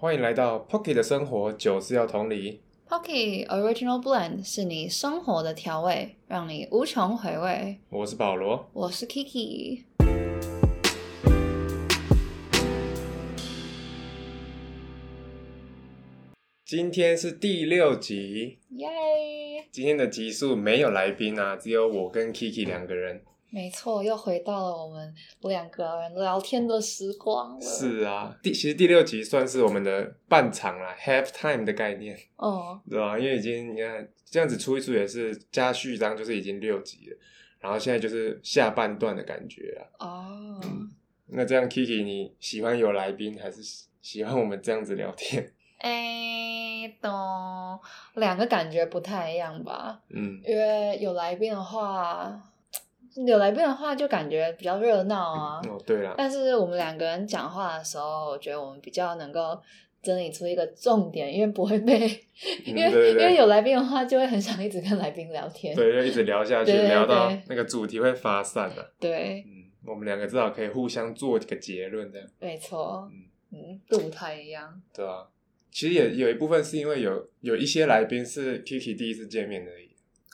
欢迎来到 Pocky 的生活，酒是要同理。Pocky Original Blend 是你生活的调味，让你无穷回味。我是保罗。我是 Kiki，今天是第六集，耶！今天的集数没有来宾啊，只有我跟 Kiki 两个人。没错，又回到了我们两个人聊天的时光了。，是啊，第其实第六集算是我们的半场啦，half time 的概念，哦，对吧？因为已经你看这样子出一出也是加序章，就是已经六集了，然后现在就是下半段的感觉啊。哦，那这样 Kiki 你喜欢有来宾，还是喜欢我们这样子聊天？哎，懂，两个感觉不太一样吧？嗯，因为有来宾的话，有来宾的话就感觉比较热闹啊。哦，对啦，但是我们两个人讲话的时候，我觉得我们比较能够整理出一个重点，因为不会被，因为因为有来宾的话，就会很想一直跟来宾聊天。对，就一直聊下去，对对聊到那个主题会发散的、对嗯，我们两个至少可以互相做一个结论，这样，没错嗯，嗯，不太一样。对啊、其实也有一部分是因为有有一些来宾是 Kiki 第一次见面而已，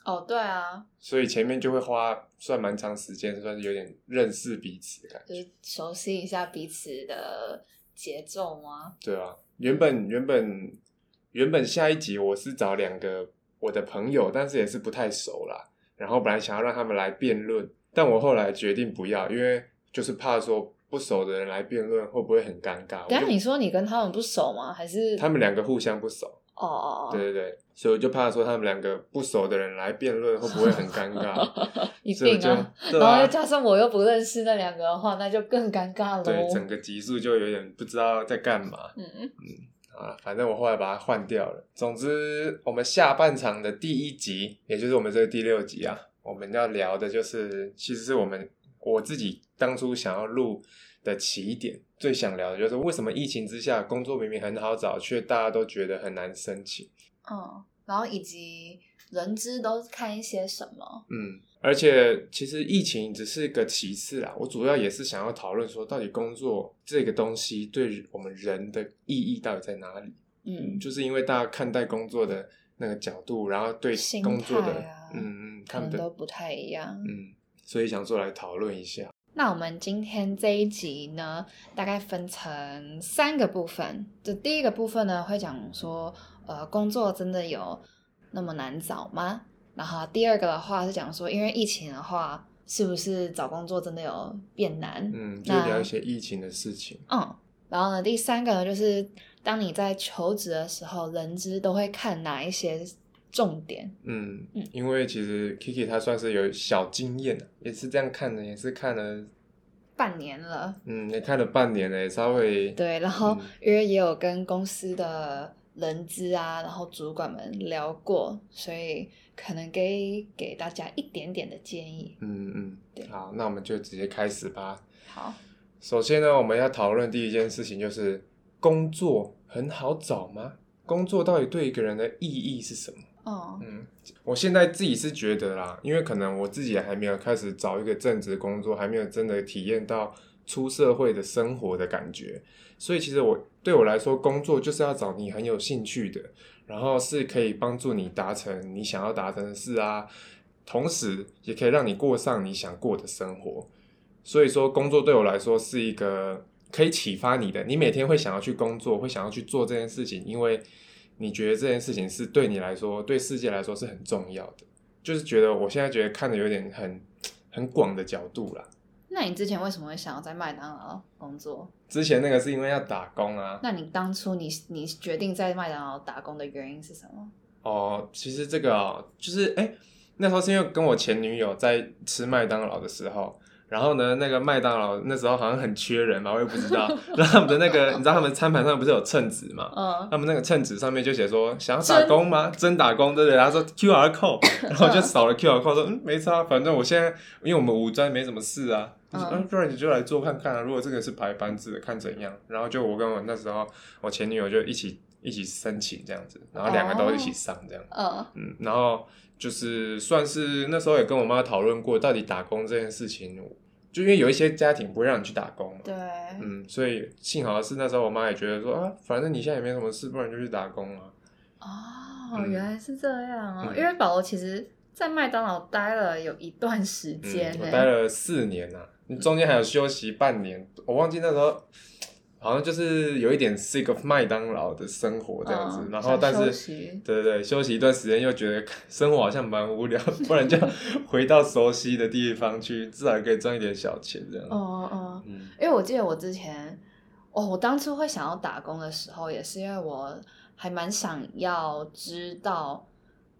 哦，对啊，所以前面就会花算蛮长时间，算是有点认识彼此的感觉，就是熟悉一下彼此的节奏吗？对啊，原本原本原本下一集我是找两个我的朋友，但是也是不太熟啦，然后本来想要让他们来辩论，但我后来决定不要，因为就是怕说不熟的人来辩论会不会很尴尬。等一下你说你跟他们不熟吗？还是他们两个互相不熟，哦哦哦，对对对，所以我就怕说他们两个不熟的人来辩论会不会很尴尬，一定啊。然后又，加上我又不认识那两个的话，那就更尴尬了。对整个集数就有点不知道在干嘛。嗯嗯，啊，反正我后来把它换掉了。总之，我们下半场的第一集，也就是我们这个第六集啊，我们要聊的就是，其实是我们我自己当初想要录的起点，最想聊的就是为什么疫情之下工作明明很好找，却大家都觉得很难申请。嗯，然后以及人资都看一些什么？嗯，而且其实疫情只是个其次啦，我主要也是想要讨论说，到底工作这个东西对我们人的意义到底在哪里？嗯，就是因为大家看待工作的那个角度，然后对工作的，啊嗯嗯，可看的，都不太一样。嗯，所以想说来讨论一下。那我们今天这一集呢，大概分成三个部分。这第一个部分呢，会讲说，呃，工作真的有那么难找吗？然后第二个的话是讲说，因为疫情的话，是不是找工作真的有变难？嗯，就那聊一些疫情的事情。嗯，然后呢，第三个呢，就是当你在求职的时候，人资都会看哪一些重点？嗯嗯，因为其实 Kiki 他算是有小经验的，也是这样看的，也是看了，半年了，嗯，也看了半年了，也稍微，对，然后嗯因为也有跟公司的人资啊，然后主管们聊过，所以可能给给大家一点点的建议。嗯对嗯，好，那我们就直接开始吧。好，首先呢，我们要讨论第一件事情就是工作很好找吗？工作到底对一个人的意义是什么？哦，嗯，我现在自己是觉得啦，因为可能我自己还没有开始找一个正职工作，还没有真的体验到出社会的生活的感觉，所以其实我对我来说，工作就是要找你很有兴趣的，然后是可以帮助你达成你想要达成的事啊，同时也可以让你过上你想过的生活。所以说，工作对我来说是一个可以启发你的，你每天会想要去工作，会想要去做这件事情，因为你觉得这件事情是对你来说，对世界来说是很重要的。就是觉得我现在觉得看的有点很很广的角度啦。那你之前为什么会想要在麦当劳工作？之前那个是因为要打工啊，那你当初你你决定在麦当劳打工的原因是什么？哦，其实这个哦，就是哎、那时候是因为跟我前女友在吃麦当劳的时候，然后呢，那个麦当劳那时候好像很缺人嘛，我也不知道。然后他们的那个，你知道他们餐盘上不是有称纸嘛？嗯，他们那个称纸上面就写说想要打工吗？真打工对不对？然后说 QR code，然后就扫了 QR code 说嗯没差，反正我现在因为我们五专没什么事啊，就说嗯嗯不然你就来做看看啊。如果这个是排班制的，看怎样。然后就我跟我那时候我前女友就一起一起申请这样子，然后两个都一起上这样。嗯嗯，然后就是算是那时候也跟我妈讨论过，到底打工这件事情就因为有一些家庭不会让你去打工嘛，对，嗯，所以幸好是那时候我妈也觉得说啊，反正你现在也没什么事，不然就去打工啊。哦，嗯原来是这样啊。嗯因为保罗其实，在麦当劳待了有一段时间嗯，我待了四年呐、你中间还有休息半年，我忘记那时候好像就是有一点 sick of 麦当劳的生活这样子，嗯然后但是对对对，休息一段时间又觉得 生活好像蛮无聊，不然就 回到熟悉的地方去，至少可以赚一点小钱这样。哦哦，嗯因为我记得我之前，哦，我当初会想要打工的时候，也是因为我还蛮想要知道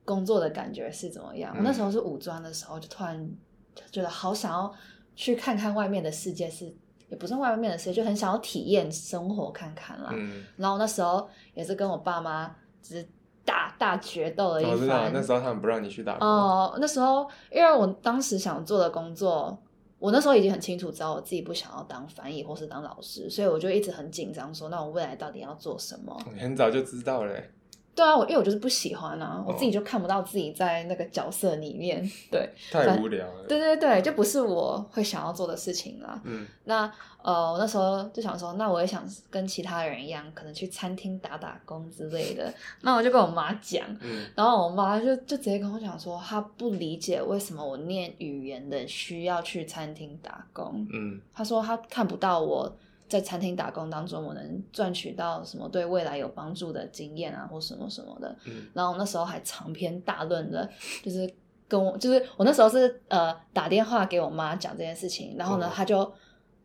工作的感觉是怎么样。嗯我那时候是五专的时候，就突然就觉得好想要去看看外面的世界是，也不是外面的世界，就很想要体验生活看看啦。嗯，然后那时候也是跟我爸妈只是大大决斗了一我知道番。那时候他们不让你去打工。哦，那时候因为我当时想做的工作，我那时候已经很清楚知道我自己不想要当翻译或是当老师，所以我就一直很紧张，说那我未来到底要做什么？你很早就知道了欸、对啊，我因为我就是不喜欢啊，我哦自己就看不到自己在那个角色里面。对，太无聊了。对对对，就不是我会想要做的事情啦。嗯那呃，我那时候就想说，那我也想跟其他人一样，可能去餐厅打打工之类的。那我就跟我妈讲，嗯然后我妈就就直接跟我讲说，她不理解为什么我念语言的需要去餐厅打工。嗯她说她看不到我在餐厅打工当中，我能赚取到什么对未来有帮助的经验啊，或什么什么的。嗯然后我那时候还长篇大论的，就是跟我，就是我那时候是呃打电话给我妈讲这件事情，然后呢，哦她就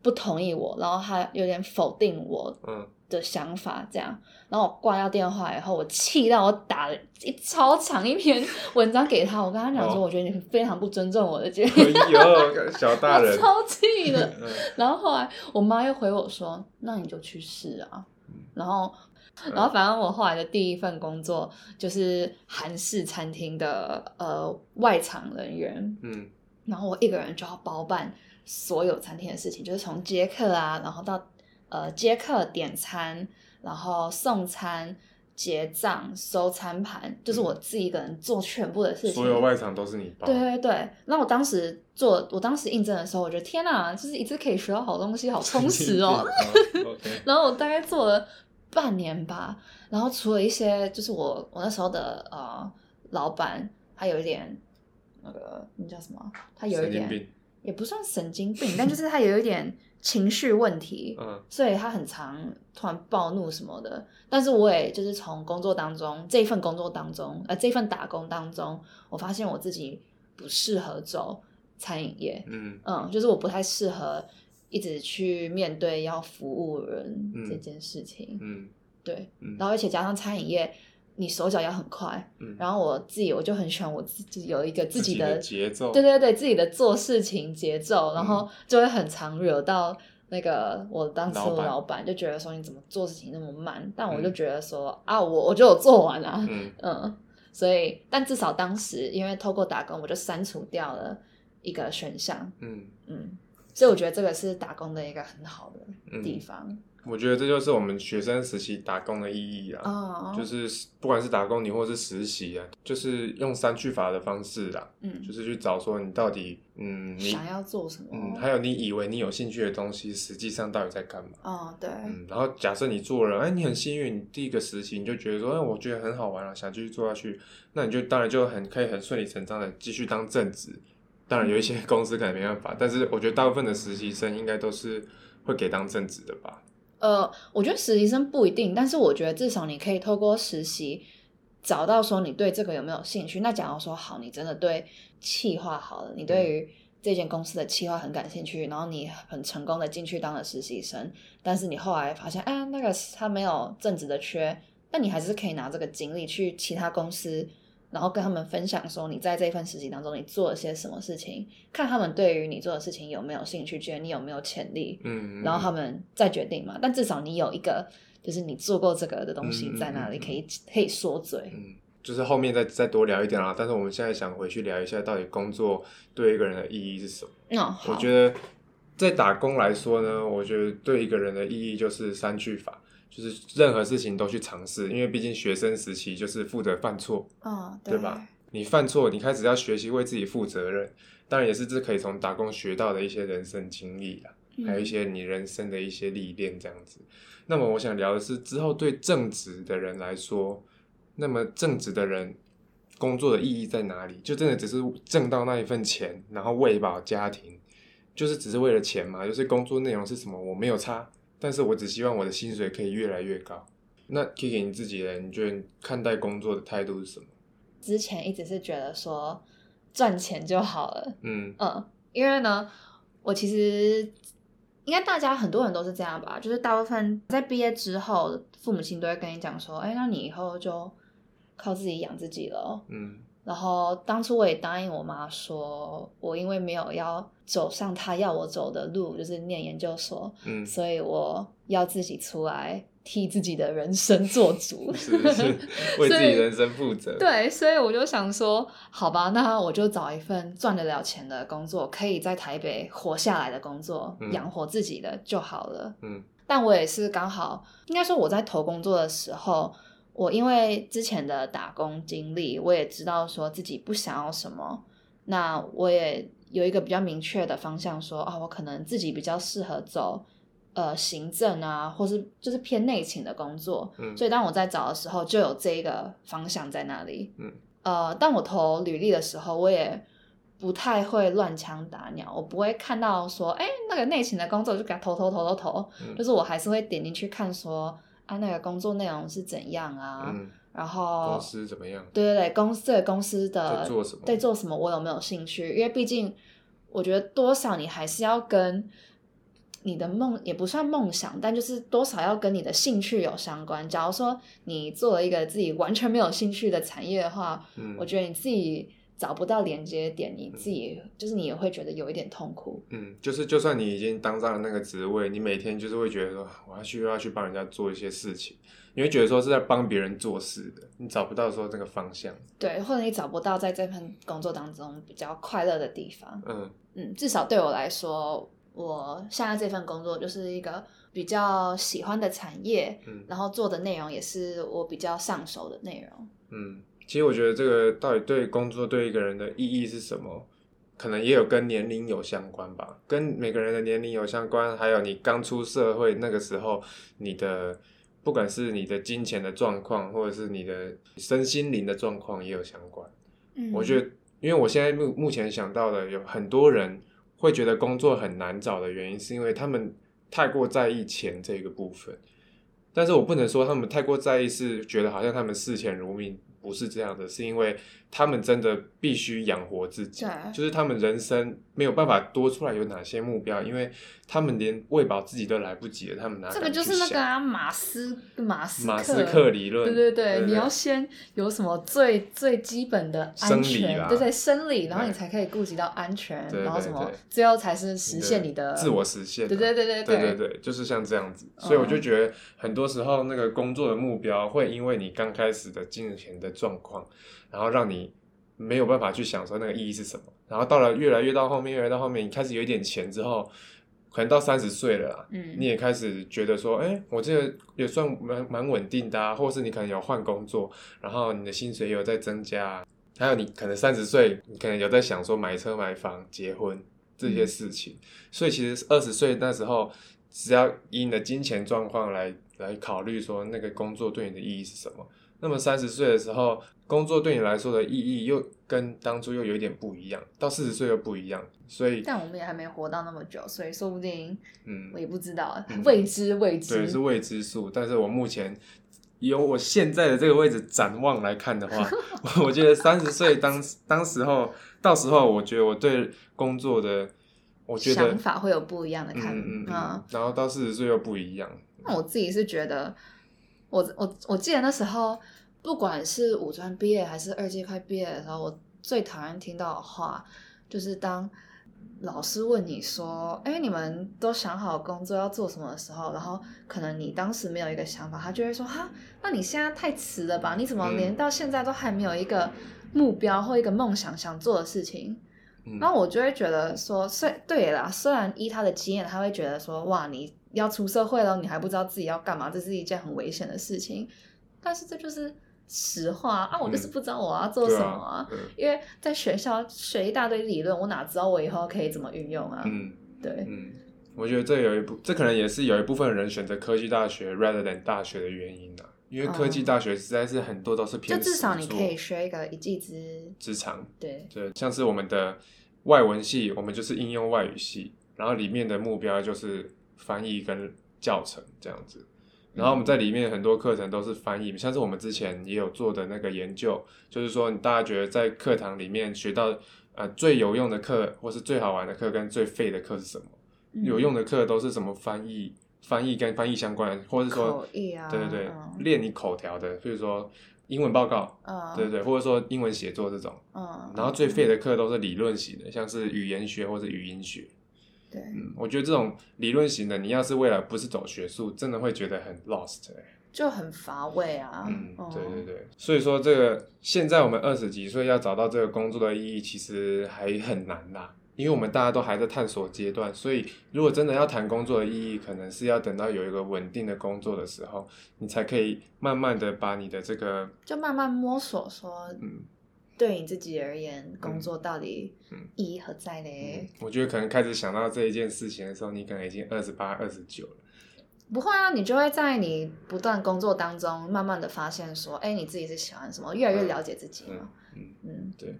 不同意我，然后她有点否定我嗯，的想法，这样，然后我挂掉电话以后，我气到我打了一超长一篇文章给他，我跟他讲说，哦我觉得你非常不尊重我的决哎定，呦，小大我人。超气的。嗯 然后后来我妈又回我说，那你就去试啊。嗯然后，然后反正我后来的第一份工作就是韩式餐厅的呃外场人员，嗯然后我一个人就要包办所有餐厅的事情，就是从接客啊，然后到呃接客点餐，然后送餐、结账、收餐盘，就是我自己一个人做全部的事情。所有外场都是你包。对对对，那我当时做，我当时应征的时候，我觉得天哪，就是一次可以学到好东西，好充实哦。然后我大概做了半年吧，然后除了一些，就是我我那时候的呃老板，他有一点那个那叫什么？他有一点。也不算神经病，但就是他有一点情绪问题，嗯。所以他很常突然暴怒什么的。但是我也就是从工作当中这一份工作当中，呃，这一份打工当中，我发现我自己不适合走餐饮业，嗯。嗯，就是我不太适合一直去面对要服务人嗯。这件事情，嗯。对，嗯。然后而且加上餐饮业，你手脚要很快，嗯，然后我自己我就很喜欢我自己有一个自己的的节奏。对对对，自己的做事情节奏，然嗯。后就会很常惹到那个我当时的老板，就觉得说你怎么做事情那么慢，但我嗯。就觉得说、啊，我我就有做完啊，嗯。嗯，所以但至少当时因为透过打工，我就删除掉了一个选项，嗯。嗯，所以我觉得这个是打工的一个很好的地嗯，方我觉得这就是我们学生时期打工的意义啊。哦，就是不管是打工你或是实习啊，就是用删去法的方式啦，嗯就是去找说你到底嗯你想要做什么，嗯，还有你以为你有兴趣的东西，实际上到底在干嘛？哦对，嗯，然后假设你做了，哎，你很幸运，你第一个实习你就觉得说，哎，我觉得很好玩啊，想继续做下去，那你就当然就很可以很顺理成章的继续当正职。当然有一些公司可能没办法，但是我觉得大部分的实习生应该都是会给当正职的吧。呃，我觉得实习生不一定，但是我觉得至少你可以透过实习找到说你对这个有没有兴趣。那假如说好，你真的对企划好了，你对于这间公司的企划很感兴趣，然后你很成功的进去当了实习生，但是你后来发现，哎，那个他没有正职的缺，那你还是可以拿这个经历去其他公司。然后跟他们分享说你在这一份实习当中你做了些什么事情，看他们对于你做的事情有没有兴趣，觉得你有没有潜力，嗯，然后他们再决定嘛。但至少你有一个，就是你做过这个的东西在那里，嗯可以可以说嘴。嗯，就是后面再再多聊一点啦。但是我们现在想回去聊一下，到底工作对一个人的意义是什么？那、好，我觉得在打工来说呢，我觉得对一个人的意义就是三句法，就是任何事情都去尝试，因为毕竟学生时期就是负责犯错，嗯，对吧？你犯错，你开始要学习为自己负责任。当然，也是这可以从打工学到的一些人生经历啊，还有一些你人生的一些历练这样子。那么，我想聊的是之后对正直的人来说，那么正直的人工作的意义在哪里？就真的只是挣到那一份钱，然后喂饱家庭，就是只是为了钱嘛？就是工作内容是什么？我没有差，但是我只希望我的薪水可以越来越高。那 Kiki 你自己呢？你觉得看待工作的态度是什么？之前一直是觉得说赚钱就好了，嗯嗯，因为呢，我其实应该大家很多人都是这样吧，就是大部分在毕业之后，父母亲都会跟你讲说，哎，那你以后就靠自己养自己了。嗯然后当初我也答应我妈说，我因为没有要走上她要我走的路，就是念研究所，嗯，所以我要自己出来替自己的人生做主。是是 为自己人生负责。对，所以我就想说，好吧，那我就找一份赚得了钱的工作，可以在台北活下来的工作，嗯养活自己的就好了。嗯但我也是刚好，应该说我在投工作的时候，我因为之前的打工经历，我也知道说自己不想要什么，那我也有一个比较明确的方向说，啊，我可能自己比较适合走呃行政啊，或是就是偏内勤的工作，嗯所以当我在找的时候，就有这一个方向在那里。嗯，呃，当我投履历的时候，我也不太会乱枪打鸟，我不会看到说，哎，那个内勤的工作就给他投投投投投，嗯就是我还是会点进去看说，啊，那个工作内容是怎样啊，嗯，然后公司怎么样？对对对，公司这个公司的在做什么在做什么，我有没有兴趣？因为毕竟我觉得多少你还是要跟你的梦也不算梦想，但就是多少要跟你的兴趣有相关。假如说你做了一个自己完全没有兴趣的产业的话，嗯，我觉得你自己找不到连接点，你自己就是你也会觉得有一点痛苦。嗯，就是就算你已经当上了那个职位，你每天就是会觉得说，我要去要去帮人家做一些事情，你会觉得说是在帮别人做事的，你找不到说这个方向。对，或者你找不到在这份工作当中比较快乐的地方。嗯嗯，至少对我来说，我现在这份工作就是一个比较喜欢的产业，嗯然后做的内容也是我比较上手的内容。嗯，其实我觉得这个到底对工作对一个人的意义是什么，可能也有跟年龄有相关吧，跟每个人的年龄有相关，还有你刚出社会那个时候，你的不管是你的金钱的状况，或者是你的身心灵的状况也有相关。嗯我觉得，因为我现在目目前想到的有很多人会觉得工作很难找的原因，是因为他们太过在意钱这个部分。但是我不能说他们太过在意，是觉得好像他们视钱如命，不是这样的，是因为他们真的必须养活自己，就是他们人生没有办法多出来有哪些目标，因为他们连喂饱自己都来不及了。他们拿这个就是那个马斯马斯马斯克理论，对对对，你要先有什么最最基本的生理，对对生理，然后你才可以顾及到安全，然后什么，最后才是实现你的自我实现，对对对对对。对，就是像这样子。所以我就觉得很多时候那个工作的目标会因为你刚开始的金钱的状况。然后让你没有办法去想说那个意义是什么，然后到了越来越到后面，越来越到后面，你开始有一点钱之后，可能到三十岁了啦，嗯你也开始觉得说，哎、我这个也算蛮蛮稳定的啊，或是你可能有换工作，然后你的薪水也有在增加啊，还有你可能三十岁，你可能有在想说买车、买房、结婚这些事情，所以其实二十岁那时候，只要以你的金钱状况来来考虑说那个工作对你的意义是什么，那么三十岁的时候，工作对你来说的意义又跟当初又有一点不一样，到四十岁又不一样，所以但我们也还没活到那么久，所以说不定嗯我，也不知道嗯，未知未知。对，是未知数。但是我目前由我现在的这个位置展望来看的话，我觉得三十岁当当时候，到时候我觉得我对工作的，我觉得想法会有不一样的看嗯嗯法。嗯，然后到四十岁又不一样。那我自己是觉得，我我我记得那时候，不管是五专毕业还是二届快毕业的时候，我最讨厌听到的话，就是当老师问你说：“哎，你们都想好工作要做什么的时候，然后可能你当时没有一个想法，他就会说：‘哈，那你现在太迟了吧？你怎么嗯连到现在都还没有一个目标或一个梦想想做的事情？’嗯然后我就会觉得说，虽对啦，虽然依他的经验，他会觉得说，哇，你要出社会了，你还不知道自己要干嘛，这是一件很危险的事情。但是这就是实话啊，我就是嗯不知道我要做什么啊，嗯因为在学校学一大堆理论，我哪知道我以后可以怎么运用啊？嗯对，嗯，我觉得这有一部，这可能也是有一部分人选择科技大学 rather than 大学的原因啊。因为科技大学实在是很多都是偏就偏至少你可以学一个一技之之长，对，对，像是我们的外文系，我们就是应用外语系，然后里面的目标就是翻译跟教程这样子。然后我们在里面很多课程都是翻译，像是我们之前也有做的那个研究，就是说你大家觉得在课堂里面学到呃最有用的课，或是最好玩的课跟最废的课是什么？嗯有用的课都是什么翻译、翻译跟翻译相关的，或者是说口译啊，对对对，嗯练你口条的，比如说英文报告，嗯，对对对，或者说英文写作这种。嗯，然后最废的课都是理论型的，像是语言学或者语音学。对，嗯，我觉得这种理论型的，你要是未来不是走学术，真的会觉得很 lost、欸。就很乏味啊，嗯，哦对对对。所以说，这个现在我们二十几岁要找到这个工作的意义，其实还很难啦。因为我们大家都还在探索阶段，所以如果真的要谈工作的意义，可能是要等到有一个稳定的工作的时候，你才可以慢慢的把你的这个就慢慢摸索说，嗯对你自己而言，工作到底嗯意义何在嗯嘞？，我觉得可能开始想到这一件事情的时候，你可能已经二十八、二十九了。不会啊，你就会在你不断工作当中，慢慢的发现说，哎，你自己是喜欢什么，越来越了解自己嘛。嗯，嗯对。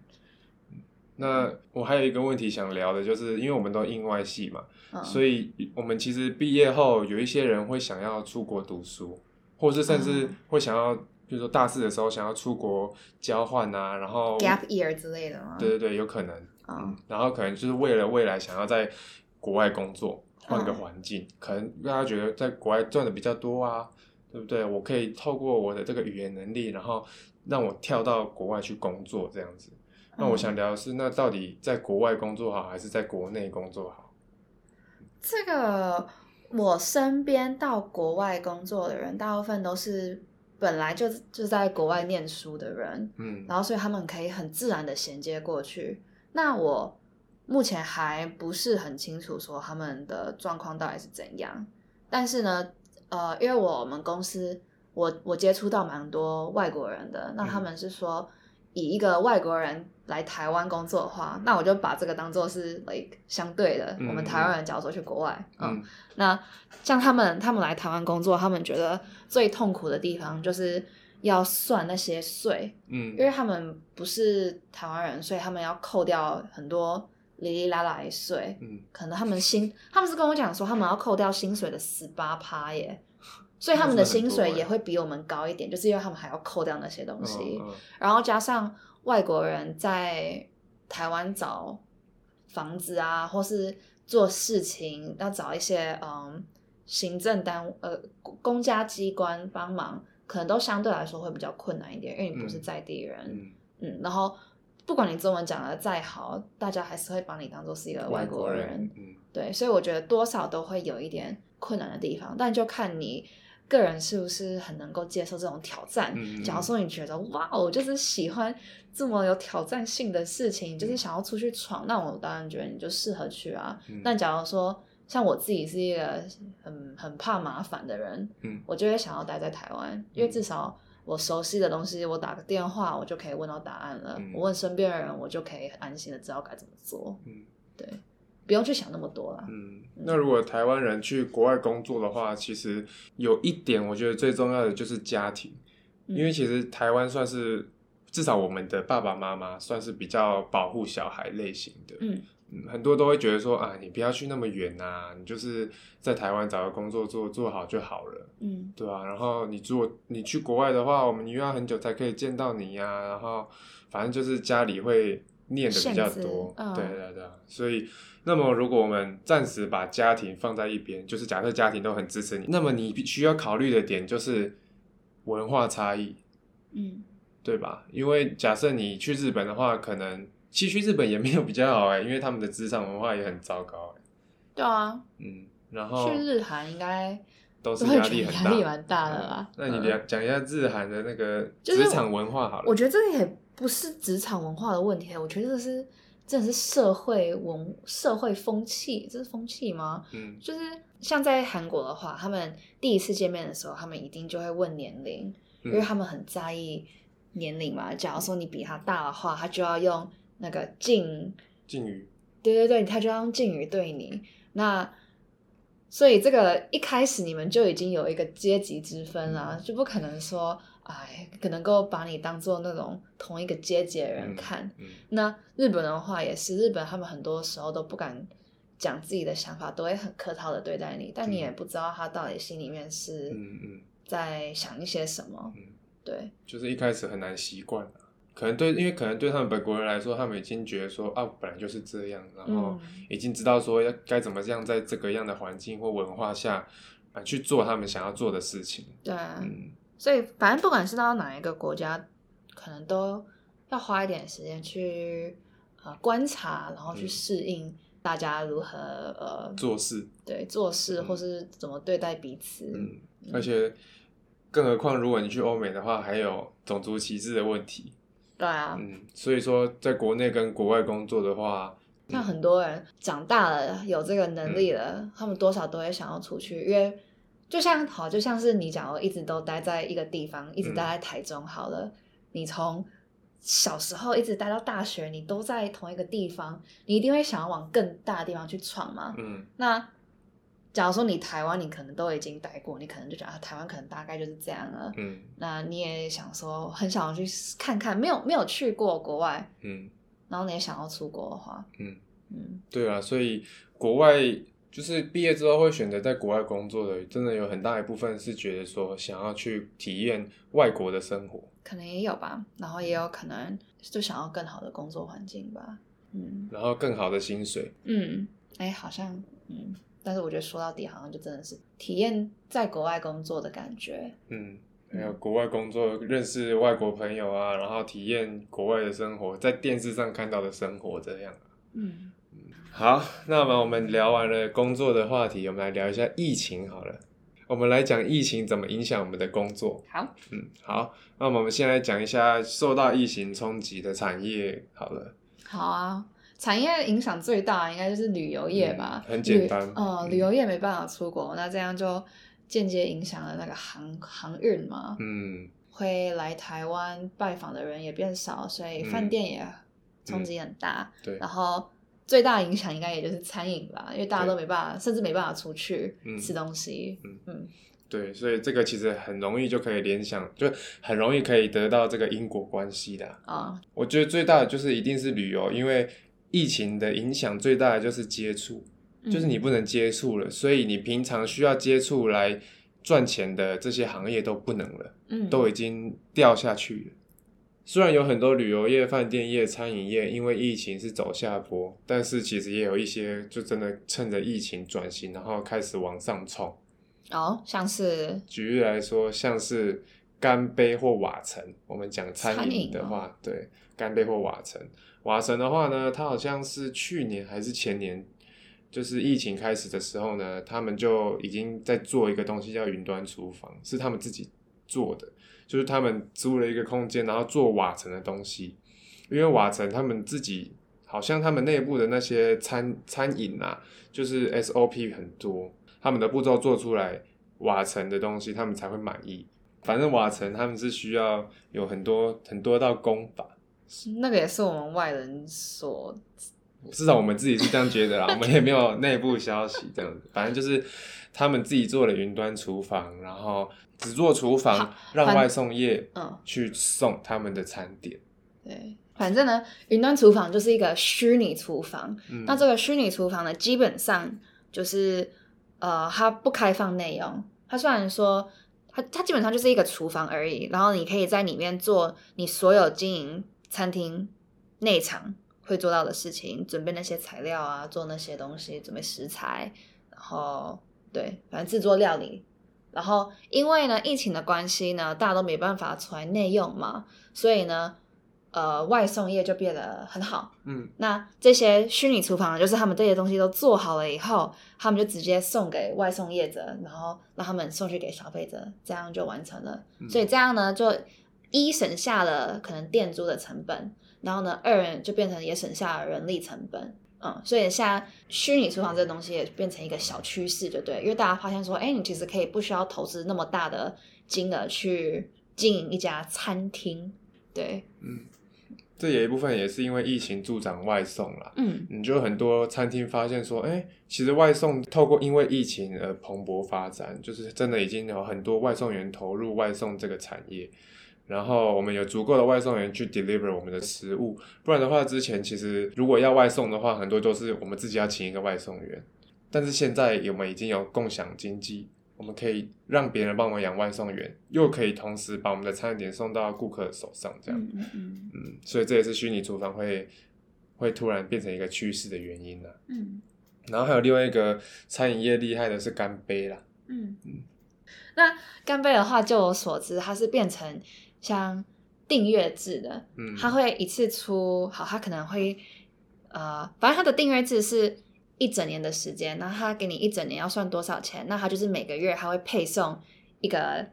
那我还有一个问题想聊的，就是因为我们都应外系嘛，嗯，所以我们其实毕业后有一些人会想要出国读书，或是甚至嗯会想要，比如说大四的时候想要出国交换啊，然后 gap year 之类的吗？对对对，有可能，嗯然后可能就是为了未来想要在国外工作，换个嗯环境，可能大家觉得在国外赚的比较多啊，对不对？我可以透过我的这个语言能力，然后让我跳到国外去工作这样子。那我想聊的是，那到底在国外工作好，还是在国内工作好？这个我身边到国外工作的人，大部分都是本来就就在国外念书的人，嗯然后所以他们可以很自然的衔接过去。那我目前还不是很清楚说他们的状况到底是怎样，但是呢，呃，因为我们公司我我接触到蛮多外国人的，那他们是说。以一个外国人来台湾工作的话，那我就把这个当做是 like 相对的，嗯我们台湾人假如说去国外，嗯，嗯。那像他们他们来台湾工作，他们觉得最痛苦的地方就是要算那些税，嗯。因为他们不是台湾人，所以他们要扣掉很多哩哩啦啦的税。嗯。可能他们薪，他们是跟我讲说，他们要扣掉薪水的十八趴耶，所以他们的薪水也会比我们高一点，就是因为他们还要扣掉那些东西。嗯嗯。然后加上外国人在台湾找房子啊，或是做事情，要找一些嗯行政单呃公公家机关帮忙，可能都相对来说会比较困难一点，因为你不是嗯在地人，嗯。嗯。然后不管你中文讲的再好，大家还是会把你当做是一个外国人，人，嗯对，所以我觉得多少都会有一点困难的地方，但就看你个人是不是很能够接受这种挑战。嗯假如说你觉得哇，我就是喜欢这么有挑战性的事情，嗯就是想要出去闯，那我当然觉得你就适合去啊。嗯但假如说像我自己是一个很很怕麻烦的人，嗯我就会想要待在台湾，因为至少。我熟悉的东西，我打个电话，我就可以问到答案了。嗯我问身边的人，我就可以安心的知道该怎么做。嗯对，不用去想那么多了。嗯，那如果台湾人去国外工作的话，其实有一点我觉得最重要的就是家庭，嗯因为其实台湾算是至少我们的爸爸妈妈算是比较保护小孩类型的，嗯。嗯，很多都会觉得说啊，你不要去那么远呐，你就是在台湾找个工作做做好就好了。嗯。对啊，然后你如果你去国外的话，我们又要很久才可以见到你呀、然后反正就是家里会念的比较多，嗯。对对对啊，所以那么如果我们暂时把家庭放在一边，就是假设家庭都很支持你，那么你必须要考虑的点就是文化差异，嗯对吧？因为假设你去日本的话，可能其实去日本也没有比较好哎、因为他们的职场文化也很糟糕哎、对啊，嗯，然后去日韩应该都是压力很大，压力蛮大的啦。那你嗯讲讲一下日韩的那个就是职场文化好了。我觉得这个也不是职场文化的问题，我觉得这是真的是社会文社会风气，这是风气吗？嗯就是像在韩国的话，他们第一次见面的时候，他们一定就会问年龄，因为他们很在意年龄嘛。假如说你比他大的话，他就要用那个敬，敬语，对对对，他就要用敬语对你。那所以这个一开始你们就已经有一个阶级之分了，就不可能说，哎，可能够把你当做那种同一个阶级的人看。嗯那日本的话也是，日本他们很多时候都不敢讲自己的想法，都会很客套的对待你，但你也不知道他到底心里面是嗯嗯，在想一些什么。嗯对，就是一开始很难习惯啊可能对，因为可能对他们本国人来说，他们已经觉得说啊，本来就是这样，然后嗯已经知道说要该怎么样在这个样的环境或文化下啊去做他们想要做的事情。对啊，嗯所以反正不管是到哪一个国家，可能都要花一点时间去呃观察，然后去嗯适应大家如何呃做事，对做事，嗯或是怎么对待彼此。嗯，而且更何况如果你去欧美的话，还有种族歧视的问题。对啊，嗯，所以说在国内跟国外工作的话，像很多人长大了有这个能力了，嗯他们多少都会想要出去，因为就像好，就像是你讲，我一直都待在一个地方，一直待在台中好了，你从小时候一直待到大学，你都在同一个地方，你一定会想要往更大的地方去闯嘛。嗯。那假如说你台湾，你可能都已经待过，你可能就觉得啊，台湾可能大概就是这样了。嗯。那你也想说，很想要去看看，没有没有去过国外，嗯。然后你也想要出国的话，嗯，嗯，对啊，所以国外就是毕业之后会选择在国外工作的，真的有很大一部分是觉得说想要去体验外国的生活，可能也有吧，然后也有可能就想要更好的工作环境吧，嗯。然后更好的薪水。嗯，哎，好像嗯，但是我觉得说到底，好像就真的是体验在国外工作的感觉，嗯，还有国外工作，认识外国朋友啊，然后体验国外的生活，在电视上看到的生活这样。嗯，好，那么我们聊完了工作的话题，我们来聊一下疫情好了。我们来讲疫情怎么影响我们的工作。好，嗯，好，那么我们先来讲一下受到疫情冲击的产业好了。好啊。产业影响最大应该就是旅游业吧，嗯很简单旅呃，嗯旅游业没办法出国，那这样就间接影响了那个航航运嘛，嗯会来台湾拜访的人也变少，所以饭店也冲击很大。对然后最大的影响应该也就是餐饮吧，因为大家都没办法，甚至没办法出去嗯吃东西。嗯嗯对，所以这个其实很容易就可以联想，就很容易可以得到这个因果关系的啊。啊，我觉得最大的就是一定是旅游，因为疫情的影响最大的就是接触，嗯就是你不能接触了，所以你平常需要接触来赚钱的这些行业都不能了，嗯都已经掉下去了。虽然有很多旅游业、饭店业、餐饮业因为疫情是走下坡，但是其实也有一些就真的趁着疫情转型，然后开始往上冲。哦，像是？举例来说，像是干杯或瓦城，我们讲餐饮的话，对干杯或瓦城，瓦城的话呢，它好像是去年还是前年，就是疫情开始的时候呢，他们就已经在做一个东西叫云端厨房，是他们自己做的，就是他们租了一个空间，然后做瓦城的东西，因为瓦城他们自己好像他们内部的那些餐餐饮啊，就是 SOP 很多，他们的步骤做出来瓦城的东西，他们才会满意。反正瓦城他们是需要有很多很多道功法，那个也是我们外人所至少我们自己是这样觉得啦，我们也没有内部消息这样子。反正就是他们自己做了云端厨房，然后只做厨房让外送业嗯去送他们的餐点。对，反正呢，云端厨房就是一个虚拟厨房。嗯，那这个虚拟厨房呢，基本上就是呃，它不开放内容。它虽然说它它基本上就是一个厨房而已，然后你可以在里面做你所有经营餐厅内场会做到的事情，准备那些材料啊，做那些东西，准备食材，然后对，反正制作料理。然后因为呢疫情的关系呢，大家都没办法出来内用嘛，所以呢，呃，外送业就变得很好。嗯那这些虚拟厨房，就是他们这些东西都做好了以后，他们就直接送给外送业者，然后让他们送去给消费者，这样就完成了。嗯所以这样呢，就一省下了可能店租的成本，然后呢，二就变成也省下了人力成本。嗯，所以现在虚拟厨房这个东西也变成一个小趋势，就对，因为大家发现说，哎，你其实可以不需要投资那么大的金额去经营一家餐厅。对，嗯这也一部分也是因为疫情助长外送啦。嗯你就很多餐厅发现说，哎、其实外送透过因为疫情而蓬勃发展，就是真的已经有很多外送员投入外送这个产业，然后我们有足够的外送员去 deliver 我们的食物，不然的话，之前其实如果要外送的话，很多都是我们自己要请一个外送员，但是现在我们已经有共享经济。我们可以让别人帮我们养外送员，又可以同时把我们的餐点送到顾客的手上，这样。嗯嗯嗯嗯，所以这也是虚拟厨房会会突然变成一个趋势的原因啦。嗯然后还有另外一个餐饮业厉害的是干杯啦，嗯。那干杯的话，就我所知，它是变成像订阅制的，嗯，它会一次出，好，它可能会呃，反正它的订阅制是一整年的时间，那它给你一整年要算多少钱？那它就是每个月它会配送一个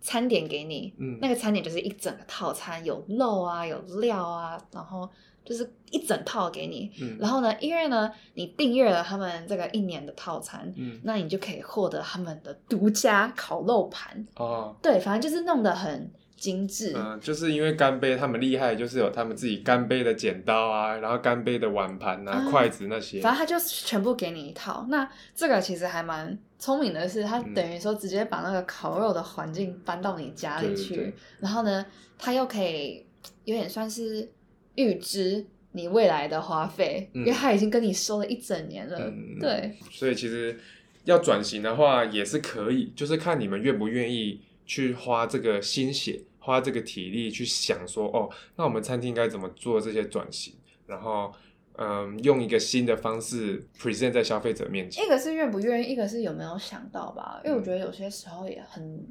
餐点给你，嗯那个餐点就是一整个套餐，有肉啊，有料啊，然后就是一整套给你。嗯然后呢，因为呢，你订阅了他们这个一年的套餐，嗯那你就可以获得他们的独家烤肉盘。哦，对，反正就是弄得很精致。嗯，就是因为干杯他们厉害，就是有他们自己干杯的剪刀啊，然后干杯的碗盘啊、啊筷子那些，反正他就全部给你一套。那这个其实还蛮聪明的是，他嗯等于说直接把那个烤肉的环境搬到你家里去，对对对然后呢，他又可以有点算是预支你未来的花费，嗯因为他已经跟你收了一整年了。嗯，对，所以其实要转型的话也是可以，就是看你们愿不愿意去花这个心血，花这个体力去想说，哦，那我们餐厅该怎么做这些转型，然后嗯，用一个新的方式 present 在消费者面前一。个是愿不愿意，一个是有没有想到吧。因为我嗯觉得有些时候也很。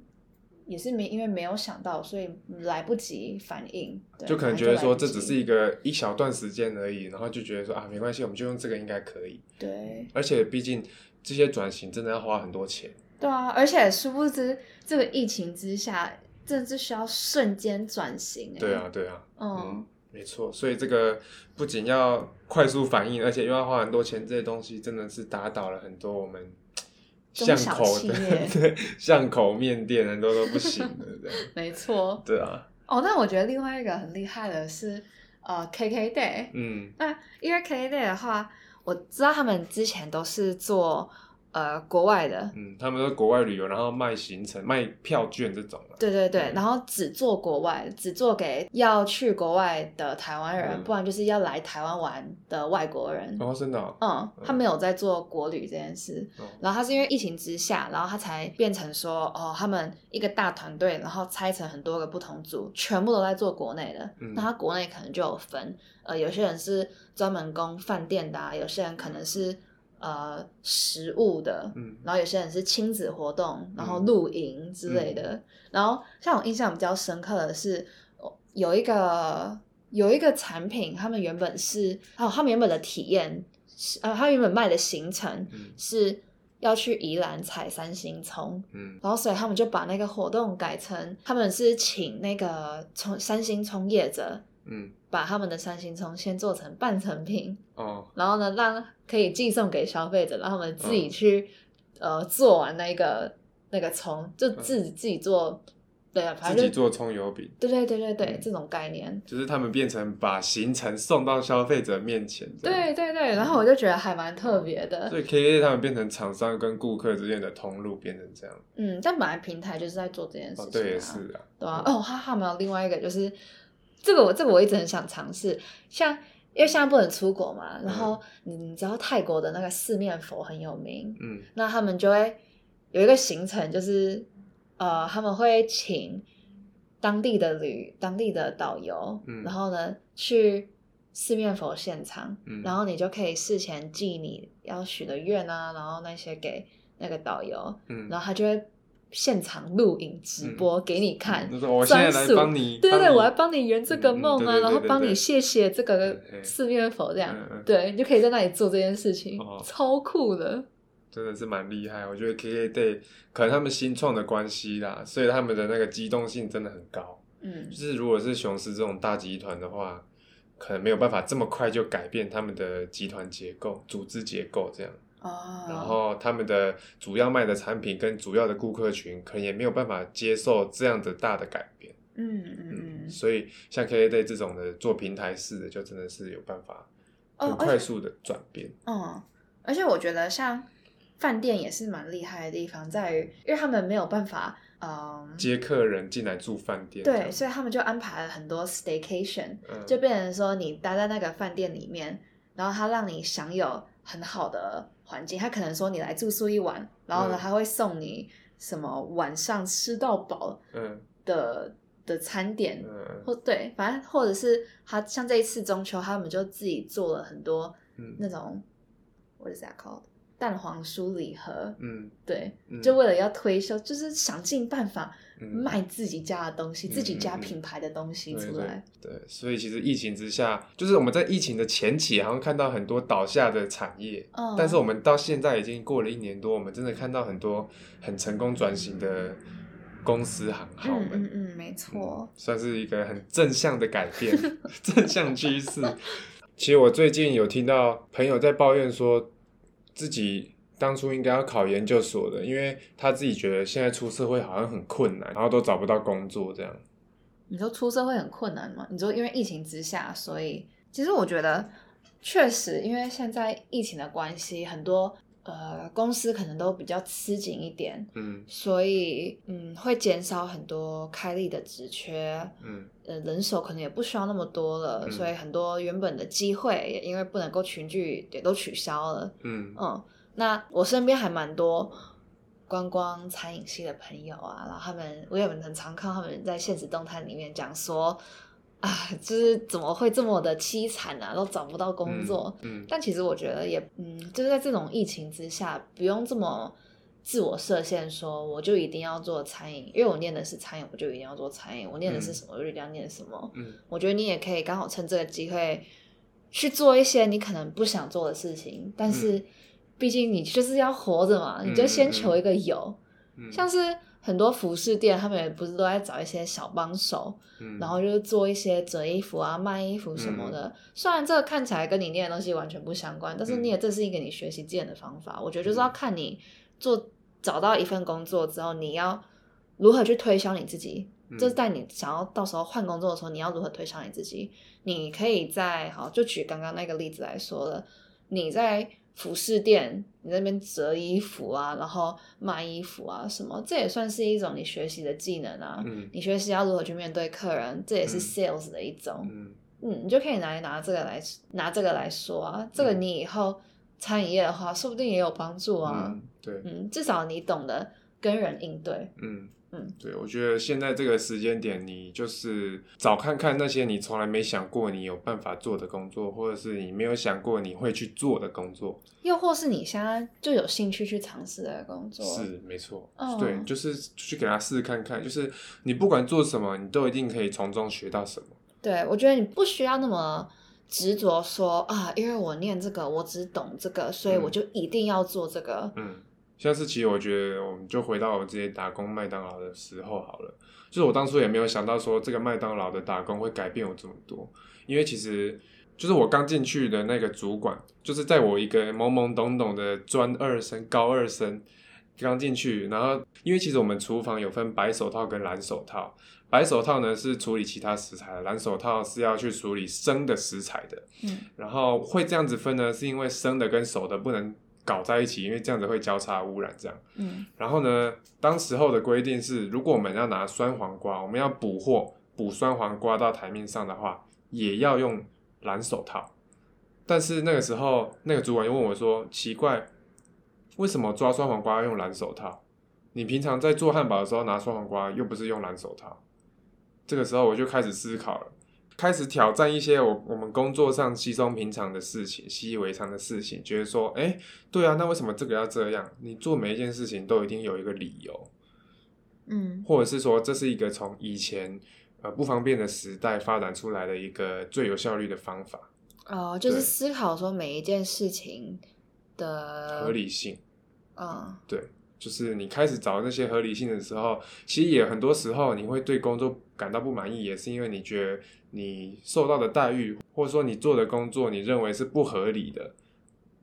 也是没因为没有想到，所以来不及反应，对就可能觉得说这只是一个一小段时间而已，然后就觉得说啊没关系，我们就用这个应该可以。对而且毕竟这些转型真的要花很多钱。对啊，而且殊不知这个疫情之下，真的是需要瞬间转型哎。对啊，，对啊，嗯，没错。所以这个不仅要快速反应，而且又要花很多钱，这些东西真的是打倒了很多我们中巷口的 巷口面店很多都不行的这样。没错。对啊，哦，那我觉得另外一个很厉害的是呃 KK Day。嗯那因为 KK Day 的话，我知道他们之前都是做呃国外的，嗯，他们都国外旅游，然后卖行程、卖票券这种啊。对对对，嗯然后只做国外，只做给要去国外的台湾人，嗯不然就是要来台湾玩的外国人。哦，真的哦。嗯，他没有在做国旅这件事，哦然后他是因为疫情之下，然后他才变成说，哦，他们一个大团队，然后拆成很多个不同组，全部都在做国内的。嗯那他国内可能就有分，呃，有些人是专门供饭店的、啊，有些人可能是呃食物的，嗯然后有些人是亲子活动，然后嗯露营之类的。然后像我印象比较深刻的是，哦有一个有一个产品，他们原本是哦，他们原本的体验是呃，他原本卖的行程嗯是要去宜兰采三星葱。嗯然后，所以他们就把那个活动改成，他们是请那个葱三星葱业者嗯把他们的三星葱先做成半成品，哦然后呢，让可以寄送给消费者，让他们自己嗯去、呃做完那个那个葱，就自己、自己做，对啊，反正自己做葱油饼，对对对对对，嗯这种概念，就是他们变成把行程送到消费者面前。对对对，然后我就觉得还蛮特别的，所以 K A 他们变成厂商跟顾客之间的通路，变成这样。嗯，但本来平台就是在做这件事情、啊，，哦对，也是啊。对啊，哦，他还有有另外一个就是这个我这个我一直很想尝试，像因为现在不能出国嘛，然后你你知道泰国的那个四面佛很有名，嗯。那他们就会有一个行程，就是呃，他们会请当地的旅、当地的导游，嗯。然后呢去四面佛现场，嗯。然后你就可以事前寄你要许的愿啊，然后那些给那个导游，嗯，然后他就会现场录影直播给你看。他说我现在来专属帮你，对对我来帮你圆这个梦啊，然后帮你谢谢这个四面佛这样对，你就可以在那里做这件事情哦，超酷的。真的是蛮厉害。我觉得 K K Day 可能他们新创的关系啦，所以他们的那个机动性真的很高。嗯就是如果是雄狮这种大集团的话，可能没有办法这么快就改变他们的集团结构、组织结构这样。哦，然后他们的主要卖的产品跟主要的顾客群，可能也没有办法接受这样的大的改变。嗯嗯嗯，所以像 K A Day 这种的做平台式的，就真的是有办法很快速的转变。嗯，而且我觉得像饭店也是蛮厉害的地方，在于因为他们没有办法，嗯，接客人进来住饭店，对，所以他们就安排了很多 staycation，嗯就变成说你待在那个饭店里面，然后他让你享有很好的环境，他可能说你来住宿一晚，然后呢，嗯。他会送你什么晚上吃到饱嗯。的的餐点，嗯。或对，反正或者是他像这一次中秋，他们就自己做了很多嗯。那种 what is that called 蛋黄酥礼盒，嗯对，嗯就为了要推销，就是想尽办法嗯卖自己家的东西，嗯自己家品牌的东西出来。对，所以其实疫情之下，就是我们在疫情的前期，好像看到很多倒下的产业，嗯但是我们到现在已经过了一年多，我们真的看到很多很成功转型的公司行号们。嗯嗯嗯，没错。算是一个很正向的改变，正向趋势。其实我最近有听到朋友在抱怨说，自己当初应该要考研究所的，因为他自己觉得现在出社会好像很困难，然后都找不到工作这样。你说出社会很困难吗？你说因为疫情之下，所以其实我觉得确实，因为现在疫情的关系，很多呃公司可能都比较吃紧一点，嗯所以嗯会减少很多开立的职缺，嗯呃人手可能也不需要那么多了，嗯所以很多原本的机会也因为不能够群聚也都取消了。嗯嗯，那我身边还蛮多观光餐饮系的朋友啊，然后他们我也很常看他们在现实动态里面讲说，啊，就是怎么会这么的凄惨啊，都找不到工作。嗯但其实我觉得也，嗯，就是在这种疫情之下，不用这么自我设限，说我就一定要做餐饮，因为我念的是餐饮，我就一定要做餐饮；我念的是嗯什么，我就一定要念什么。嗯我觉得你也可以刚好趁这个机会去做一些你可能不想做的事情，但是毕竟你就是要活着嘛，嗯你就先求一个有。嗯，像是很多服饰店，他们也不是都在找一些小帮手，嗯然后就是做一些折衣服啊、卖衣服什么的。虽然这个看起来跟你念的东西完全不相关，但是你也这是一个你学习技能的方法。我觉得就是要看你做找到一份工作之后，你要如何去推销你自己。嗯就是在你想要到时候换工作的时候，你要如何推销你自己？你可以在好，就举刚刚那个例子来说了，你在服饰店，你那边折衣服啊，然后卖衣服啊什么，这也算是一种你学习的技能啊。嗯你学习要如何去面对客人，这也是嗯 sales 的一种。嗯嗯，你就可以拿拿这个来拿这个来说啊，这个嗯你以后餐饮业的话，说不定也有帮助啊。嗯对嗯，至少你懂得跟人应对。嗯嗯，对，我觉得现在这个时间点，你就是找看看那些你从来没想过你有办法做的工作，或者是你没有想过你会去做的工作。又或是你现在就有兴趣去尝试的工作，是没错，哦对，就是去给他试看看，就是你不管做什么，你都一定可以从中学到什么。对，我觉得你不需要那么执着说啊，因为我念这个，我只懂这个，所以嗯我就一定要做这个。嗯，像是其实我觉得，我们就回到我之前打工麦当劳的时候好了，就是我当初也没有想到说这个麦当劳的打工会改变我这么多，因为其实就是我刚进去的那个主管，就是在我一个懵懵懂懂的专二生、高二生刚进去，然后因为其实我们厨房有分白手套跟蓝手套，白手套呢是处理其他食材的，蓝手套是要去处理生的食材的。嗯然后会这样子分呢，是因为生的跟熟的不能搞在一起，因为这样子会交叉污染这样。嗯然后呢，当时候的规定是，如果我们要拿酸黄瓜，我们要补货补酸黄瓜到台面上的话，也要用蓝手套。但是那个时候，那个主管又问我说：“奇怪，为什么抓酸黄瓜要用蓝手套？你平常在做汉堡的时候拿酸黄瓜又不是用蓝手套？”这个时候我就开始思考了，开始挑战一些我我们工作上稀松平常的事情、习以为常的事情，觉得说，哎，对啊，那为什么这个要这样？你做每一件事情都一定有一个理由，嗯。或者是说这是一个从以前呃不方便的时代发展出来的一个最有效率的方法，哦，就是思考说每一件事情的合，理性。嗯。对，就是你开始找那些合理性的时候，其实也很多时候你会对工作感到不满意，也是因为你觉得你受到的待遇，或者说你做的工作，你认为是不合理的，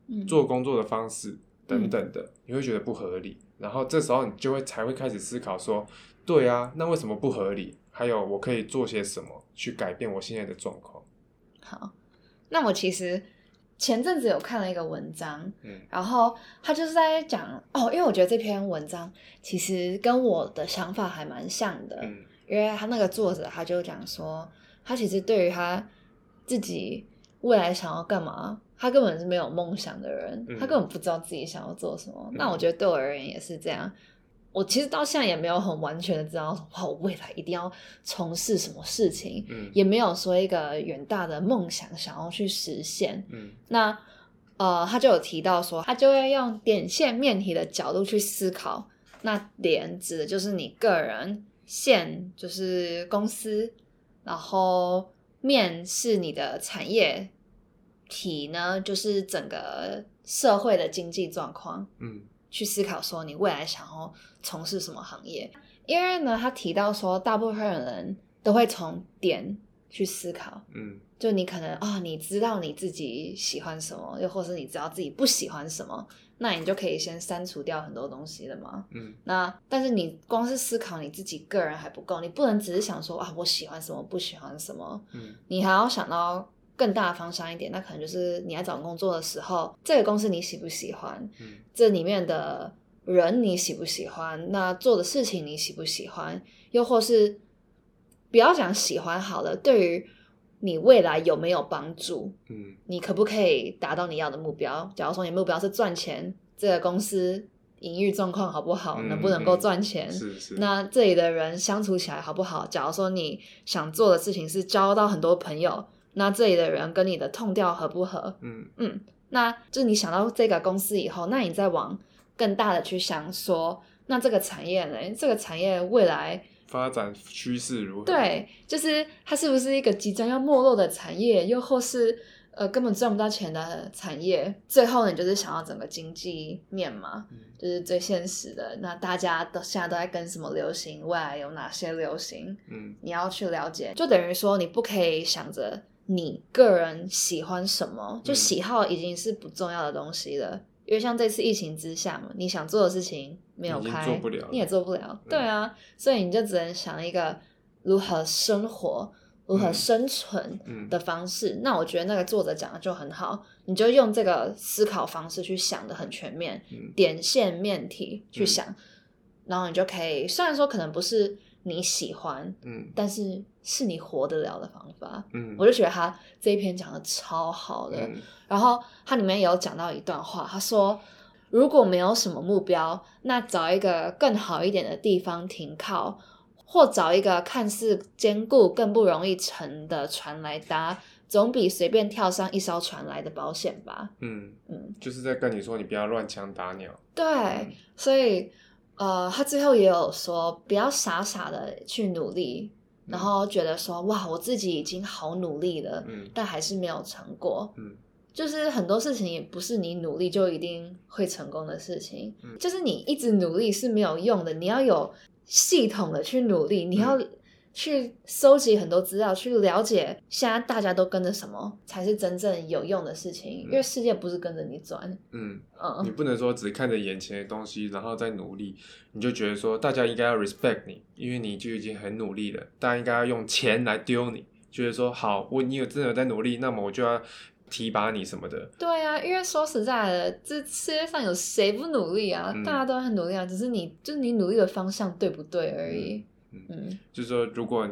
嗯，做工作的方式等等的，你会觉得不合理。然后这时候你就会才会开始思考说，对啊，那为什么不合理？还有我可以做些什么去改变我现在的状况？好，那我其实前阵子有看了一个文章，嗯然后他就是在讲哦，因为我觉得这篇文章其实跟我的想法还蛮像的，嗯因为他那个作者他就讲说，他其实对于他自己未来想要干嘛，他根本是没有梦想的人，嗯他根本不知道自己想要做什么。嗯那我觉得对我而言也是这样。我其实到现在也没有很完全的知道，哇，我未来一定要从事什么事情，嗯也没有说一个远大的梦想想要去实现。嗯那呃，他就有提到说，他就要用点线面体的角度去思考。那点指的就是你个人，线就是公司，然后面是你的产业，体呢就是整个社会的经济状况。嗯去思考说你未来想要从事什么行业。因为呢，他提到说，大部分人都会从点去思考，嗯就你可能啊、你知道你自己喜欢什么，又或是你知道自己不喜欢什么，那你就可以先删除掉很多东西了嘛。嗯那但是你光是思考你自己个人还不够，你不能只是想说啊，我喜欢什么，不喜欢什么，嗯你还要想到更大的方向一点，那可能就是你在找工作的时候，这个公司你喜不喜欢，嗯。这里面的人你喜不喜欢，那做的事情你喜不喜欢，又或是不要讲喜欢好了，对于你未来有没有帮助，嗯。你可不可以达到你要的目标？假如说你目标是赚钱，这个公司营运状况好不好，嗯能不能够赚钱？是是。那这里的人相处起来好不好？假如说你想做的事情是交到很多朋友，那这里的人跟你的痛调合不合？嗯嗯，那就是你想到这个公司以后，那你再往更大的去想说，那这个产业呢？这个产业未来发展趋势如何？对，就是它是不是一个即将要没落的产业，又或是呃根本赚不到钱的产业？最后呢，你就是想要整个经济面嘛，嗯就是最现实的。那大家都现在都在跟什么流行？未来有哪些流行？嗯你要去了解，就等于说你不可以想着你个人喜欢什么，就嗯。喜好已经是不重要的东西了。因为像这次疫情之下嘛，你想做的事情没有开，你也做不了。嗯。对啊，所以你就只能想一个如何生活、如何嗯。生存嗯。的方式。那我觉得那个作者讲的就很好，你就用这个思考方式去想的很全面，嗯。点线面体去嗯。想，然后你就可以，虽然说可能不是你喜欢，嗯但是是你活得了的方法。嗯，我就觉得他这一篇讲的超好的，嗯然后它里面有讲到一段话，他说如果没有什么目标，那找一个更好一点的地方停靠，或找一个看似坚固、更不容易沉的船来搭，总比随便跳上一艘船来的保险吧。嗯，嗯，就是在跟你说你不要乱枪打鸟。对，所以呃，他最后也有说，不要傻傻的去努力，然后觉得说哇，我自己已经好努力了，嗯但还是没有成果。嗯。就是很多事情也不是你努力就一定会成功的事情，嗯。就是你一直努力是没有用的，你要有系统的去努力，你要去收集很多资料，去了解现在大家都跟着什么才是真正有用的事情，因为世界不是跟着你转，嗯，嗯你不能说只看着眼前的东西，然后再努力，你就觉得说大家应该要 respect 你，因为你就已经很努力了，大家应该要用钱来丢你，觉得说好，我你有真的有在努力，那么我就要提拔你什么的。对啊，因为说实在的，这世界上有谁不努力啊？嗯大家都很努力啊，只是你就是你努力的方向对不对而已。嗯就是说，如果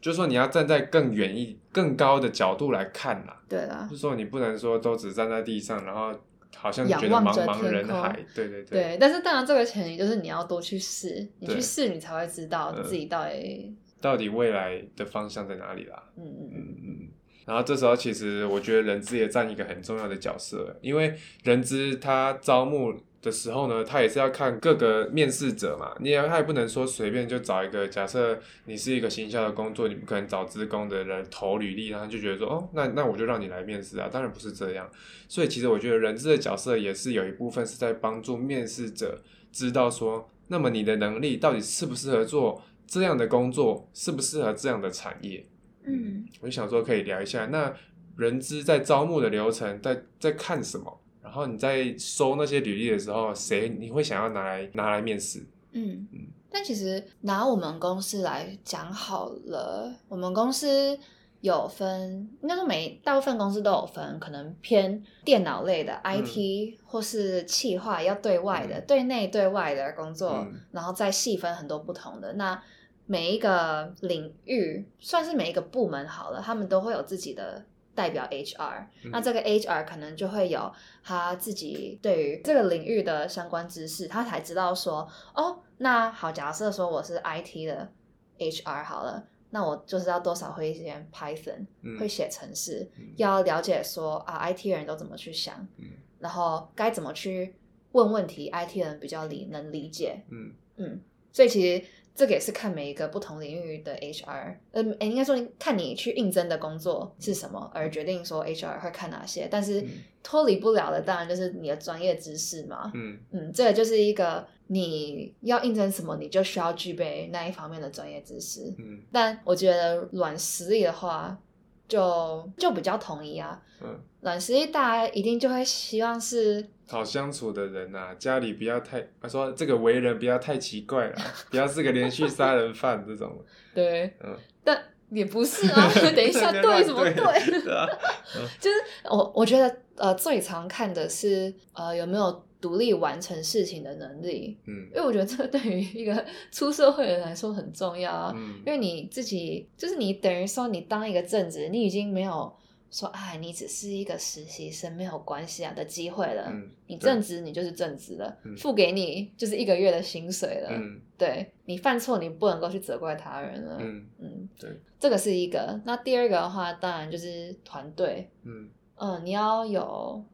就是说你要站在更远一、更高的角度来看啦，对啦。就，是说你不能说都只站在地上，然后好像觉得仰望着茫茫人海，对对对，对但是当然这个前提就是你要多去试，你去试你才会知道嗯。自己到底，到底未来的方向在哪里啦？嗯嗯。嗯，嗯嗯。然后这时候，其实我觉得人资也占一个很重要的角色，因为人资他招募的时候呢，他也是要看各个面试者嘛，你也他也不能说随便就找一个，假设你是一个行销的工作，你不可能找职工的人投履历，然后就觉得说，哦，那那我就让你来面试啊，当然不是这样。所以其实我觉得人资的角色也是有一部分是在帮助面试者知道说，那么你的能力到底适不适合做这样的工作，适不适合这样的产业。嗯我就想说可以聊一下，那人资在招募的流程在在看什么，然然后你在收那些履历的时候，谁你会想要拿来拿来面试？嗯，但其实拿我们公司来讲好了，我们公司有分，应该说每大部分公司都有分，可能偏电脑类的 IT 或是企划要对外的、对内对外的工作，嗯然后再细分很多不同的。那每一个领域，算是每一个部门好了，他们都会有自己的。代表 HR，、嗯。那这个 HR 可能就会有他自己对于这个领域的相关知识，他才知道说，哦，那好，假设说我是 IT 的 HR 好了，那我就是要多少会一些 Python，、嗯。会写程式，嗯。要了解说啊，IT 人都怎么去想，嗯。然后该怎么去问问题，IT 人比较理能理解，嗯。嗯，所以其实这个也是看每一个不同领域的 HR，嗯，诶应该说看你去应征的工作是什么，而决定说 HR 会看哪些，但是嗯。脱离不了的当然就是你的专业知识嘛，嗯。嗯，这个就是一个你要应征什么，你就需要具备那一方面的专业知识。嗯。但我觉得软实力的话，就就比较统一啊。嗯，软实力大家一定就会希望是，好相处的人呐、家里不要太，他说这个为人不要太奇怪了，不要是个连续杀人犯这种。对，嗯，但也不是啊。等一下，对什么对？对啊，就是我我觉得呃，最常看的是呃有没有独立完成事情的能力，嗯因为我觉得这个对于一个 出社会的人来说很重要啊。嗯因为你自己就是你等于说你当一个正职，你已经没有说哎你只是一个实习生没有关系啊的机会了。嗯你正职你就是正职了，嗯付给你就是一个月的薪水了。嗯对你犯错你不能够去责怪他人了。嗯嗯，对，这个是一个。那第二个的话，当然就是团队。嗯，嗯，你要有，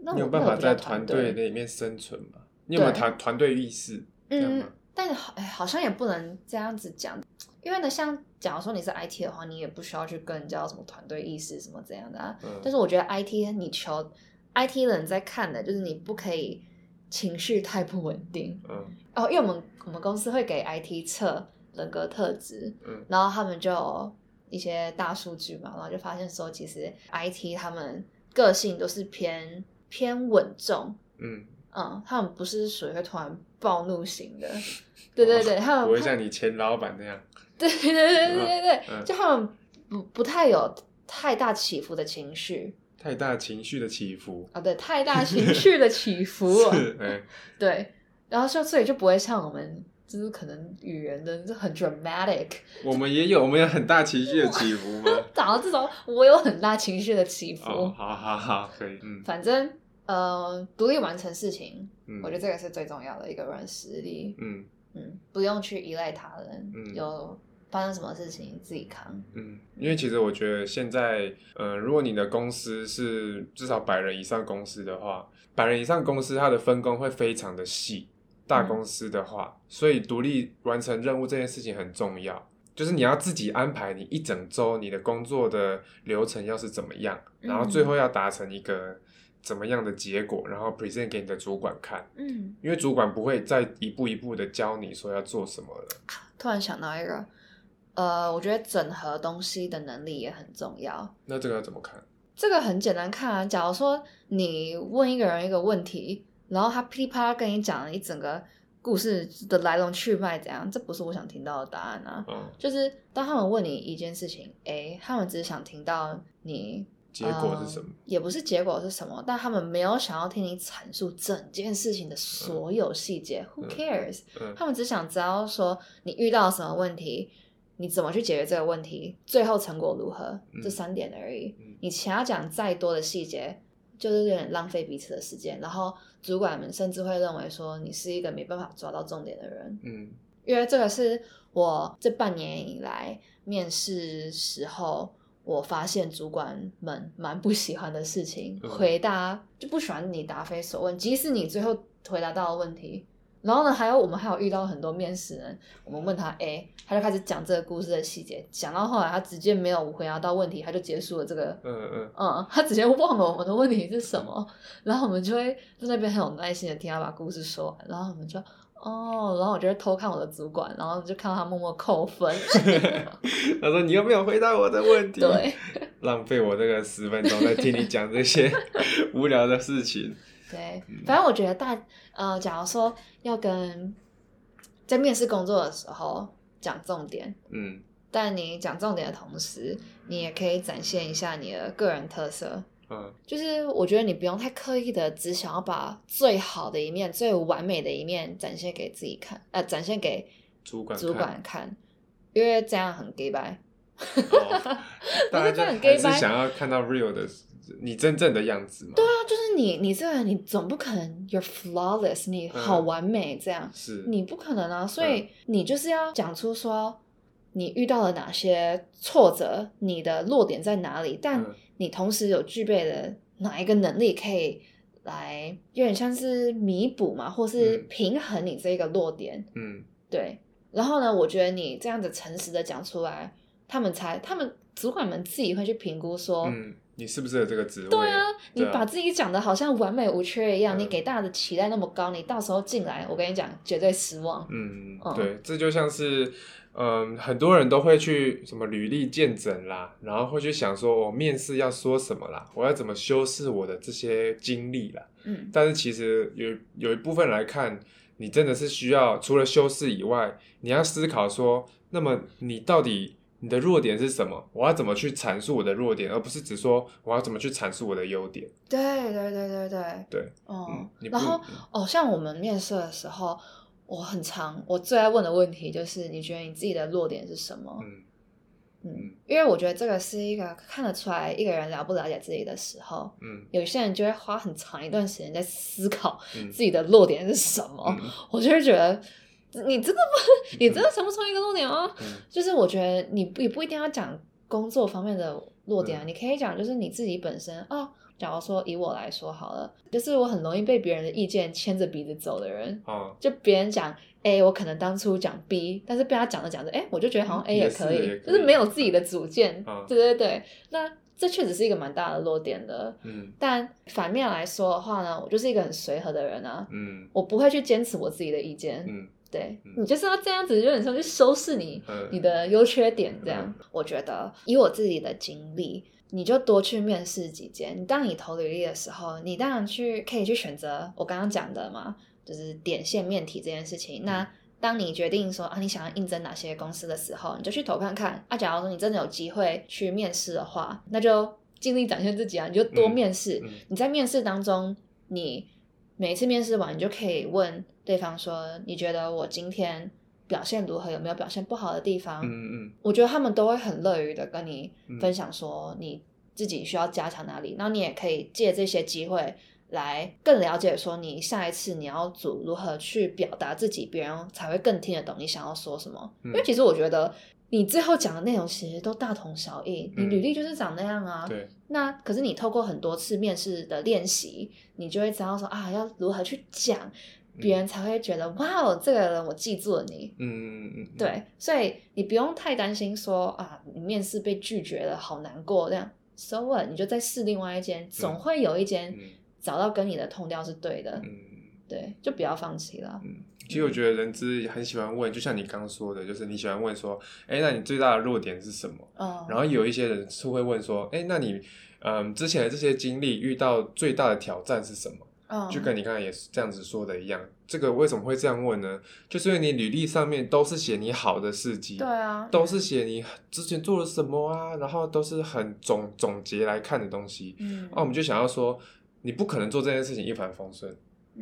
那我你有办法在团队里面生存吗？你有没有对团团队意识？嗯吗？，但好，哎，好像也不能这样子讲，因为呢，像假如说你是 IT 的话，你也不需要去跟人家有什么团队意识什么这样的啊。嗯但是我觉得 IT 你求 IT 人在看的，就是你不可以情绪太不稳定嗯哦，因为我们我们公司会给 IT 测人格特质，嗯然后他们就一些大数据嘛，然后就发现说，其实 IT 他们个性都是偏偏稳重，嗯，嗯，他们不是属于会突然暴怒型的，对对对，他们不会像你前老板那样。对对对对对就他们不不太有太大起伏的情绪太大情绪的起伏，啊，对，太大情绪的起伏，是，哎，对，然后就所以就不会像我们就是可能语言的就很 dramatic，我们也有，我们有很大情绪的起伏吗？讲到这种我有很大情绪的起伏，哦，好好好，可以，嗯反正呃，独立完成事情，嗯，我觉得这个是最重要的一个软实力。嗯嗯，不用去依赖他人，嗯有发生什么事情自己扛。嗯，因为其实我觉得现在，呃，如果你的公司是至少百人以上公司的话，百人以上公司它的分工会非常的细。大公司的话，所以独立完成任务这件事情很重要，就是你要自己安排你一整周你的工作的流程要是怎么样，然后最后要达成一个怎么样的结果，然后 present 给你的主管看，嗯，因为主管不会再一步一步的教你说要做什么了。突然想到一个，呃，我觉得整合东西的能力也很重要。那这个要怎么看？这个很简单看啊，假如说你问一个人一个问题，然后他噼里啪啦跟你讲了一整个故事的来龙去脉，怎样？这不是我想听到的答案啊。嗯，就是当他们问你一件事情，A，他们只是想听到你结果是什么呃？也不是结果是什么，但他们没有想要听你阐述整件事情的所有细节。Who 嗯 cares？、嗯他们只想知道说你遇到什么问题，你怎么去解决这个问题，最后成果如何，嗯这三点而已。嗯你其他讲再多的细节，就是有点浪费彼此的时间。然后主管们甚至会认为说你是一个没办法抓到重点的人。嗯因为这个是我这半年以来面试时候，我发现主管们蛮不喜欢的事情，嗯回答就不喜欢你答非所问，即使你最后回答到了问题。然后呢，还有我们还有遇到很多面试人，我们问他 A，他就开始讲这个故事的细节，讲到后来他直接没有回答到问题，他就结束了这个嗯嗯嗯，他直接忘了我们的问题是什么，然后我们就会在那边很有耐心的听他把故事说完，然后我们就哦，然后我就会偷看我的主管，然后就看到他默默扣分，他说你又没有回答我的问题？对，浪费我这个十分钟在听你讲这些无聊的事情。对，反正我觉得大呃，假如说要跟在面试工作的时候讲重点，嗯但你讲重点的同时，你也可以展现一下你的个人特色。嗯就是我觉得你不用太刻意的只想要把最好的一面、最完美的一面展现给自己看，呃，展现给主管主管看，因为这样很 gay 白。哦，大家就这很还 gay 是掰想要看到 real 的你真正的样子嘛？对啊，就是你，你这个人，你总不可能 you're flawless，你好嗯完美这样，是，你不可能啊。所以你就是要讲出说你遇到了哪些挫折，你的弱点在哪里，但嗯你同时有具备的哪一个能力可以来有点像是弥补嘛，或是嗯平衡你这个弱点。嗯对，然后呢，我觉得你这样子诚实的讲出来，他们才，他们主管们自己会去评估说，嗯，你适不适合这个职位？对啊，你把自己讲的好像完美无缺一样，嗯你给大家的期待那么高，你到时候进来，我跟你讲，绝对失望。嗯嗯，对，这就像是，嗯，很多人都会去什么履历见诊啦，然后会去想说，我面试要说什么啦，我要怎么修饰我的这些经历啦。嗯，但是其实有有一部分来看，你真的是需要除了修饰以外，你要思考说，那么你到底你的弱点是什么？我要怎么去阐述我的弱点，而不是只说我要怎么去阐述我的优点。对对对对对，对，哦、嗯，然后哦，像我们面试的时候，我很常我最爱问的问题就是，你觉得你自己的弱点是什么？嗯嗯，因为我觉得这个是一个看得出来一个人了不了解自己的时候。嗯有些人就会花很长一段时间在思考嗯自己的弱点是什么，嗯我就会觉得你真的不，你真的想不出一个弱点哦？嗯就是我觉得你不也不一定要讲工作方面的弱点啊，嗯你可以讲就是你自己本身哦。假如说以我来说好了，就是我很容易被别人的意见牵着鼻子走的人。哦，就别人讲 A，我可能当初讲 B，但是被他讲着讲着，哎，我就觉得好像 A 也可以，也可以就是没有自己的主见。嗯对对对，那这确实是一个蛮大的弱点的。嗯但反面来说的话呢，我就是一个很随和的人啊，嗯我不会去坚持我自己的意见。嗯对嗯你就是要这样子，有点像去收拾你嗯你的优缺点，这样。我觉得以我自己的经历，你就多去面试几间。当你投履历的时候，你当然去可以去选择我刚刚讲的嘛，就是点线面体这件事情。那当你决定说啊，你想要应征哪些公司的时候，你就去投看看。啊，假如说你真的有机会去面试的话，那就尽力展现自己啊，你就多嗯面试。嗯你在面试当中，你每一次面试完，你就可以问对方说，你觉得我今天表现如何？有没有表现不好的地方？嗯嗯我觉得他们都会很乐于的跟你嗯分享说你自己需要加强哪里，然后你也可以借这些机会来更了解说你下一次你要组如何去表达自己，别人才会更听得懂你想要说什么。嗯因为其实我觉得你最后讲的内容其实都大同小异，你嗯履历就是长那样啊。对，那可是你透过很多次面试的练习，你就会知道说啊，要如何去讲，别人才会觉得、哇哦，这个人我记住了你。嗯嗯嗯，对，所以你不用太担心说啊，你面试被拒绝了，好难过这样。So what？你就再试另外一间，总会有一间嗯找到跟你的痛调是对的。嗯。对，就不要放弃了。嗯，其实我觉得人资很喜欢问，就像你刚说的，就是你喜欢问说，哎，那你最大的弱点是什么？嗯，然后有一些人是会问说，哎，那你嗯之前的这些经历遇到最大的挑战是什么？嗯，就跟你刚才也是这样子说的一样，这个为什么会这样问呢？就是因为你履历上面都是写你好的事迹，对啊，都是写你之前做了什么啊，然后都是很总总结来看的东西。嗯，那我们就想要说，你不可能做这件事情一帆风顺，嗯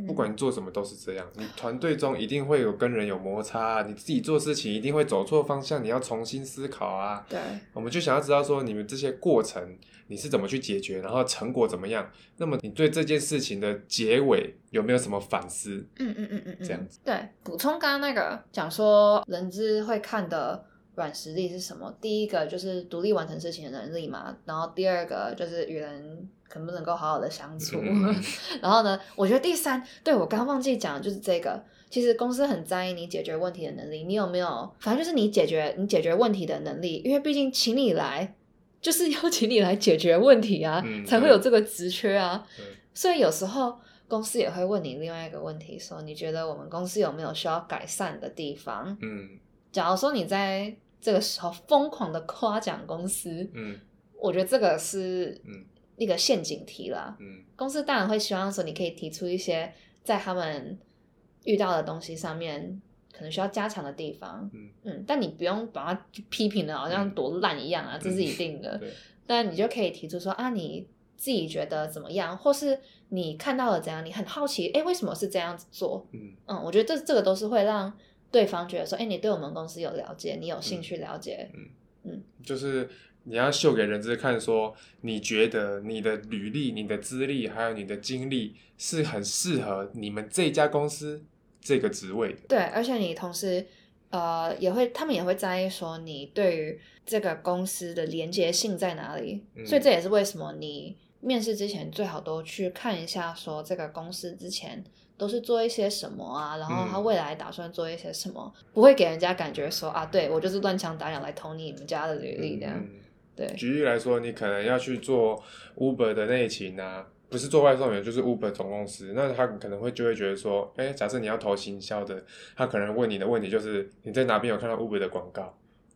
不管你做什么都是这样。你团队中一定会有跟人有摩擦、啊，你自己做事情一定会走错方向，你要重新思考啊。对，我们就想要知道说，你们这些过程你是怎么去解决，然后成果怎么样？那么你对这件事情的结尾有没有什么反思？嗯嗯嗯嗯嗯，这样子。对，补充刚刚那个讲说人资会看的软实力是什么？第一个就是独立完成事情的能力嘛，然后第二个就是与人能不能够好好的相处，嗯 然后呢，我觉得第三，对我刚刚忘记讲的就是这个。其实公司很在意你解决问题的能力，你有没有？反正就是你解决你解决问题的能力，因为毕竟请你来就是要请你来解决问题啊，嗯才会有这个职缺啊。所以有时候公司也会问你另外一个问题，说你觉得我们公司有没有需要改善的地方？嗯假如说你在这个时候疯狂的夸奖公司，嗯。我觉得这个是嗯。一个陷阱题啦。嗯。公司当然会希望说，你可以提出一些在他们遇到的东西上面可能需要加强的地方，嗯。嗯，但你不用把它批评的好像多烂一样啊，这是一定的。对，但你就可以提出说啊，你自己觉得怎么样，或是你看到了怎样，你很好奇，哎，为什么是这样子做？嗯。嗯，我觉得这这个都是会让对方觉得说，哎，你对我们公司有了解，你有兴趣了解，嗯嗯就是你要秀给人资看，说你觉得你的履历、你的资历还有你的经历是很适合你们这家公司这个职位的。对，而且你同时呃也会，他们也会在意说你对于这个公司的连接性在哪里，嗯所以这也是为什么你面试之前最好都去看一下，说这个公司之前都是做一些什么啊，然后他嗯未来打算做一些什么，不会给人家感觉说啊，对我就是乱枪打鸟来投你们家的履历这样，嗯对，举例来说，你可能要去做 Uber 的内勤啊，不是做外送员，就是 Uber 总公司。那他可能会就会觉得说，哎、假设你要投行销的，他可能问你的问题就是你在哪边有看到 Uber 的广告，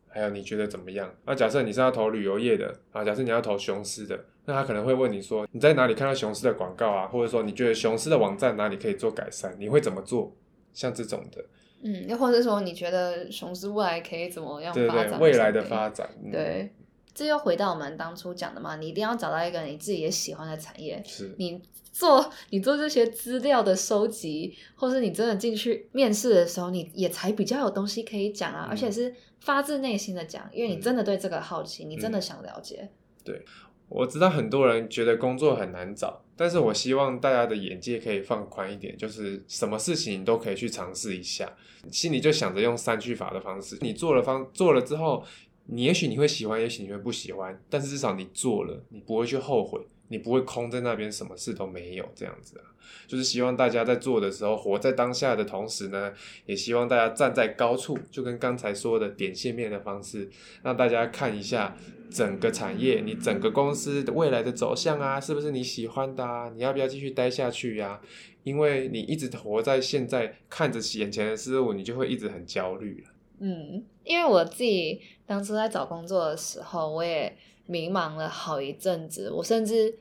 还有你觉得怎么样？那假设你是要投旅游业的啊，假设你要投雄狮的，那他可能会问你说你在哪里看到雄狮的广告啊，或者说你觉得雄狮的网站哪里可以做改善，你会怎么做？像这种的，嗯，又或者说你觉得雄狮未来可以怎么样对展？未来的发展，嗯、对，这又回到我们当初讲的嘛，你一定要找到一个你自己也喜欢的产业。是，你做你做这些资料的收集，或是你真的进去面试的时候，你也才比较有东西可以讲啊，嗯而且是发自内心的讲，因为你嗯。真的对这个好奇，你真的嗯想了解。对我知道很多人觉得工作很难找，但是我希望大家的眼界可以放宽一点，就是什么事情你都可以去尝试一下，心里就想着用三句法的方式，你做了方做了之后，你也许你会喜欢，也许你会不喜欢，但是至少你做了，你不会去后悔，你不会空在那边什么事都没有这样子啊。就是希望大家在做的时候，活在当下的同时呢，也希望大家站在高处，就跟刚才说的点线面的方式，让大家看一下整个产业，你整个公司的未来的走向啊，是不是你喜欢的啊？你要不要继续待下去呀、因为你一直活在现在，看着眼前的事物，你就会一直很焦虑了。嗯，因为我自己当初在找工作的时候，我也迷茫了好一阵子，我甚至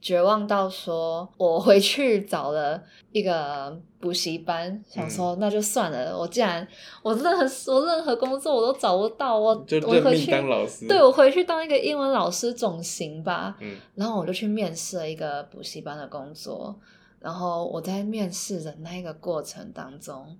绝望到说，我回去找了一个补习班，想说那就算了，我既然我任何我任何工作我都找不到，我我回去当老师。对我回去当一个英文老师总行吧。嗯然后我就去面试了一个补习班的工作，然后我在面试的那一个过程当中，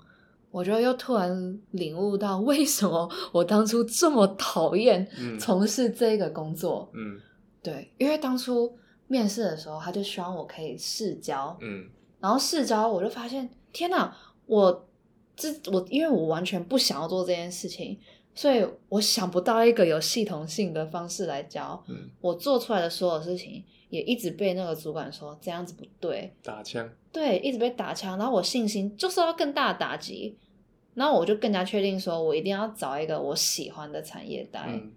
我就又突然领悟到为什么我当初这么讨厌嗯从事这个工作。嗯对，因为当初面试的时候，他就希望我可以试教，嗯然后试教我就发现，天哪，我这我因为我完全不想要做这件事情，所以我想不到一个有系统性的方式来教。嗯，我做出来的所有事情，也一直被那个主管说这样子不对，打枪。对，一直被打枪，然后我信心就受到更大的打击，然后我就更加确定说，我一定要找一个我喜欢的产业待，嗯。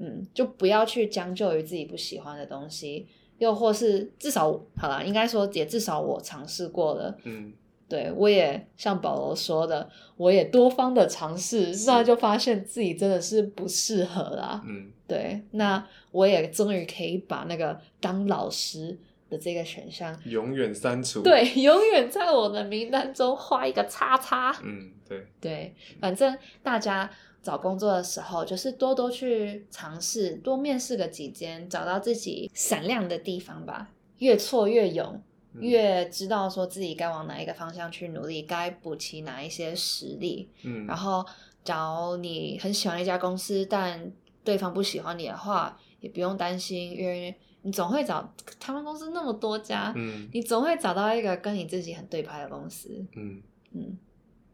嗯，就不要去将就于自己不喜欢的东西，又或是至少好了，应该说也至少我尝试过了，嗯对我也像保罗说的，我也多方的尝试，那就发现自己真的是不适合啦。嗯对，那我也终于可以把那个当老师的这个选项，永远删除。。对，永远在我的名单中画一个叉叉。嗯，对，对，反正大家找工作的时候，就是多多去尝试，多面试个几间，找到自己闪亮的地方吧。越挫越勇，嗯越知道说自己该往哪一个方向去努力，该补齐哪一些实力。嗯，然后，假如你很喜欢一家公司，但对方不喜欢你的话，也不用担心，因为你总会找他们公司那么多家，嗯你总会找到一个跟你自己很对拍的公司。嗯嗯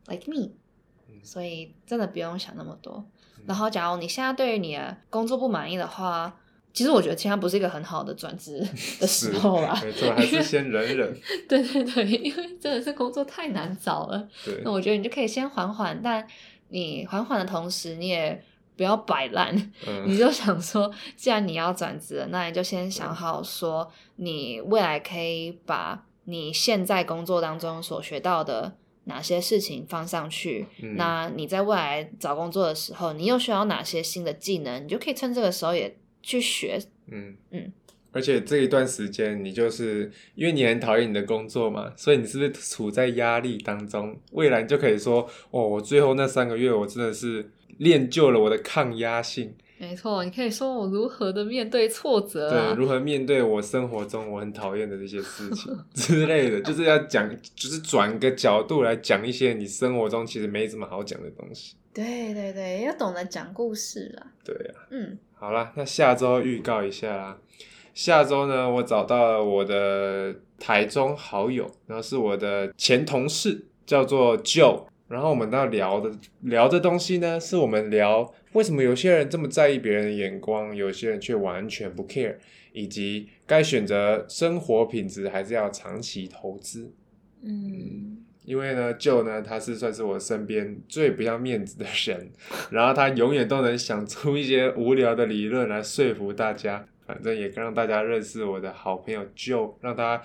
，like me，嗯所以真的不用想那么多嗯。然后，假如你现在对于你的工作不满意的话，其实我觉得现在不是一个很好的转职 的时候啦。没错，还是先忍 忍。对对对，因为真的是工作太难找了。对那，我觉得你就可以先缓缓，但你缓缓的同时，你也不要摆烂。你嗯就想说，既然你要转职了，那你就先想好说，你未来可以把你现在工作当中所学到的哪些事情放上去。嗯那你在未来找工作的时候，你又需要哪些新的技能，你就可以趁这个时候也去学。嗯嗯。而且这一段时间，你就是因为你很讨厌你的工作嘛，所以你是不是处在压力当中？未来你就可以说，哦，我最后那三个月，我真的是练就了我的抗压性。没错，你可以说我如何的面对挫折、对，啊，如何面对我生活中我很讨厌的这些事情 之类的，就是要讲，就是转个角度来讲一些你生活中其实没什么好讲的东西。对对对，要懂得讲故事啦。对啊，嗯，好啦，那下周预告一下啦。下周呢，我找到了我的台中好友，然后是我的前同事，叫做 Joe。然后我们要聊的聊的东西呢，是我们聊为什么有些人这么在意别人的眼光，有些人却完全不 care，以及该选择生活品质还是要长期投资。嗯，因为呢，Joe 呢，他是算是我身边最不要面子的人，然后他永远都能想出一些无聊的理论来说服大家，反正也让大家认识我的好朋友 Joe，让大家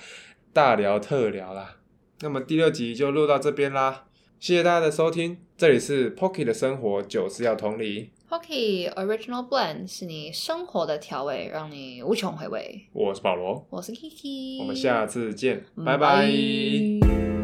大聊特聊啦。那么第六集就录到这边啦，谢谢大家的收听，这里是 Pocky 的生活，酒是要同理，Pocky Original Blend 是你生活的调味，让你无穷回味。我是保罗，我是 Kiki，我们下次见，拜拜。拜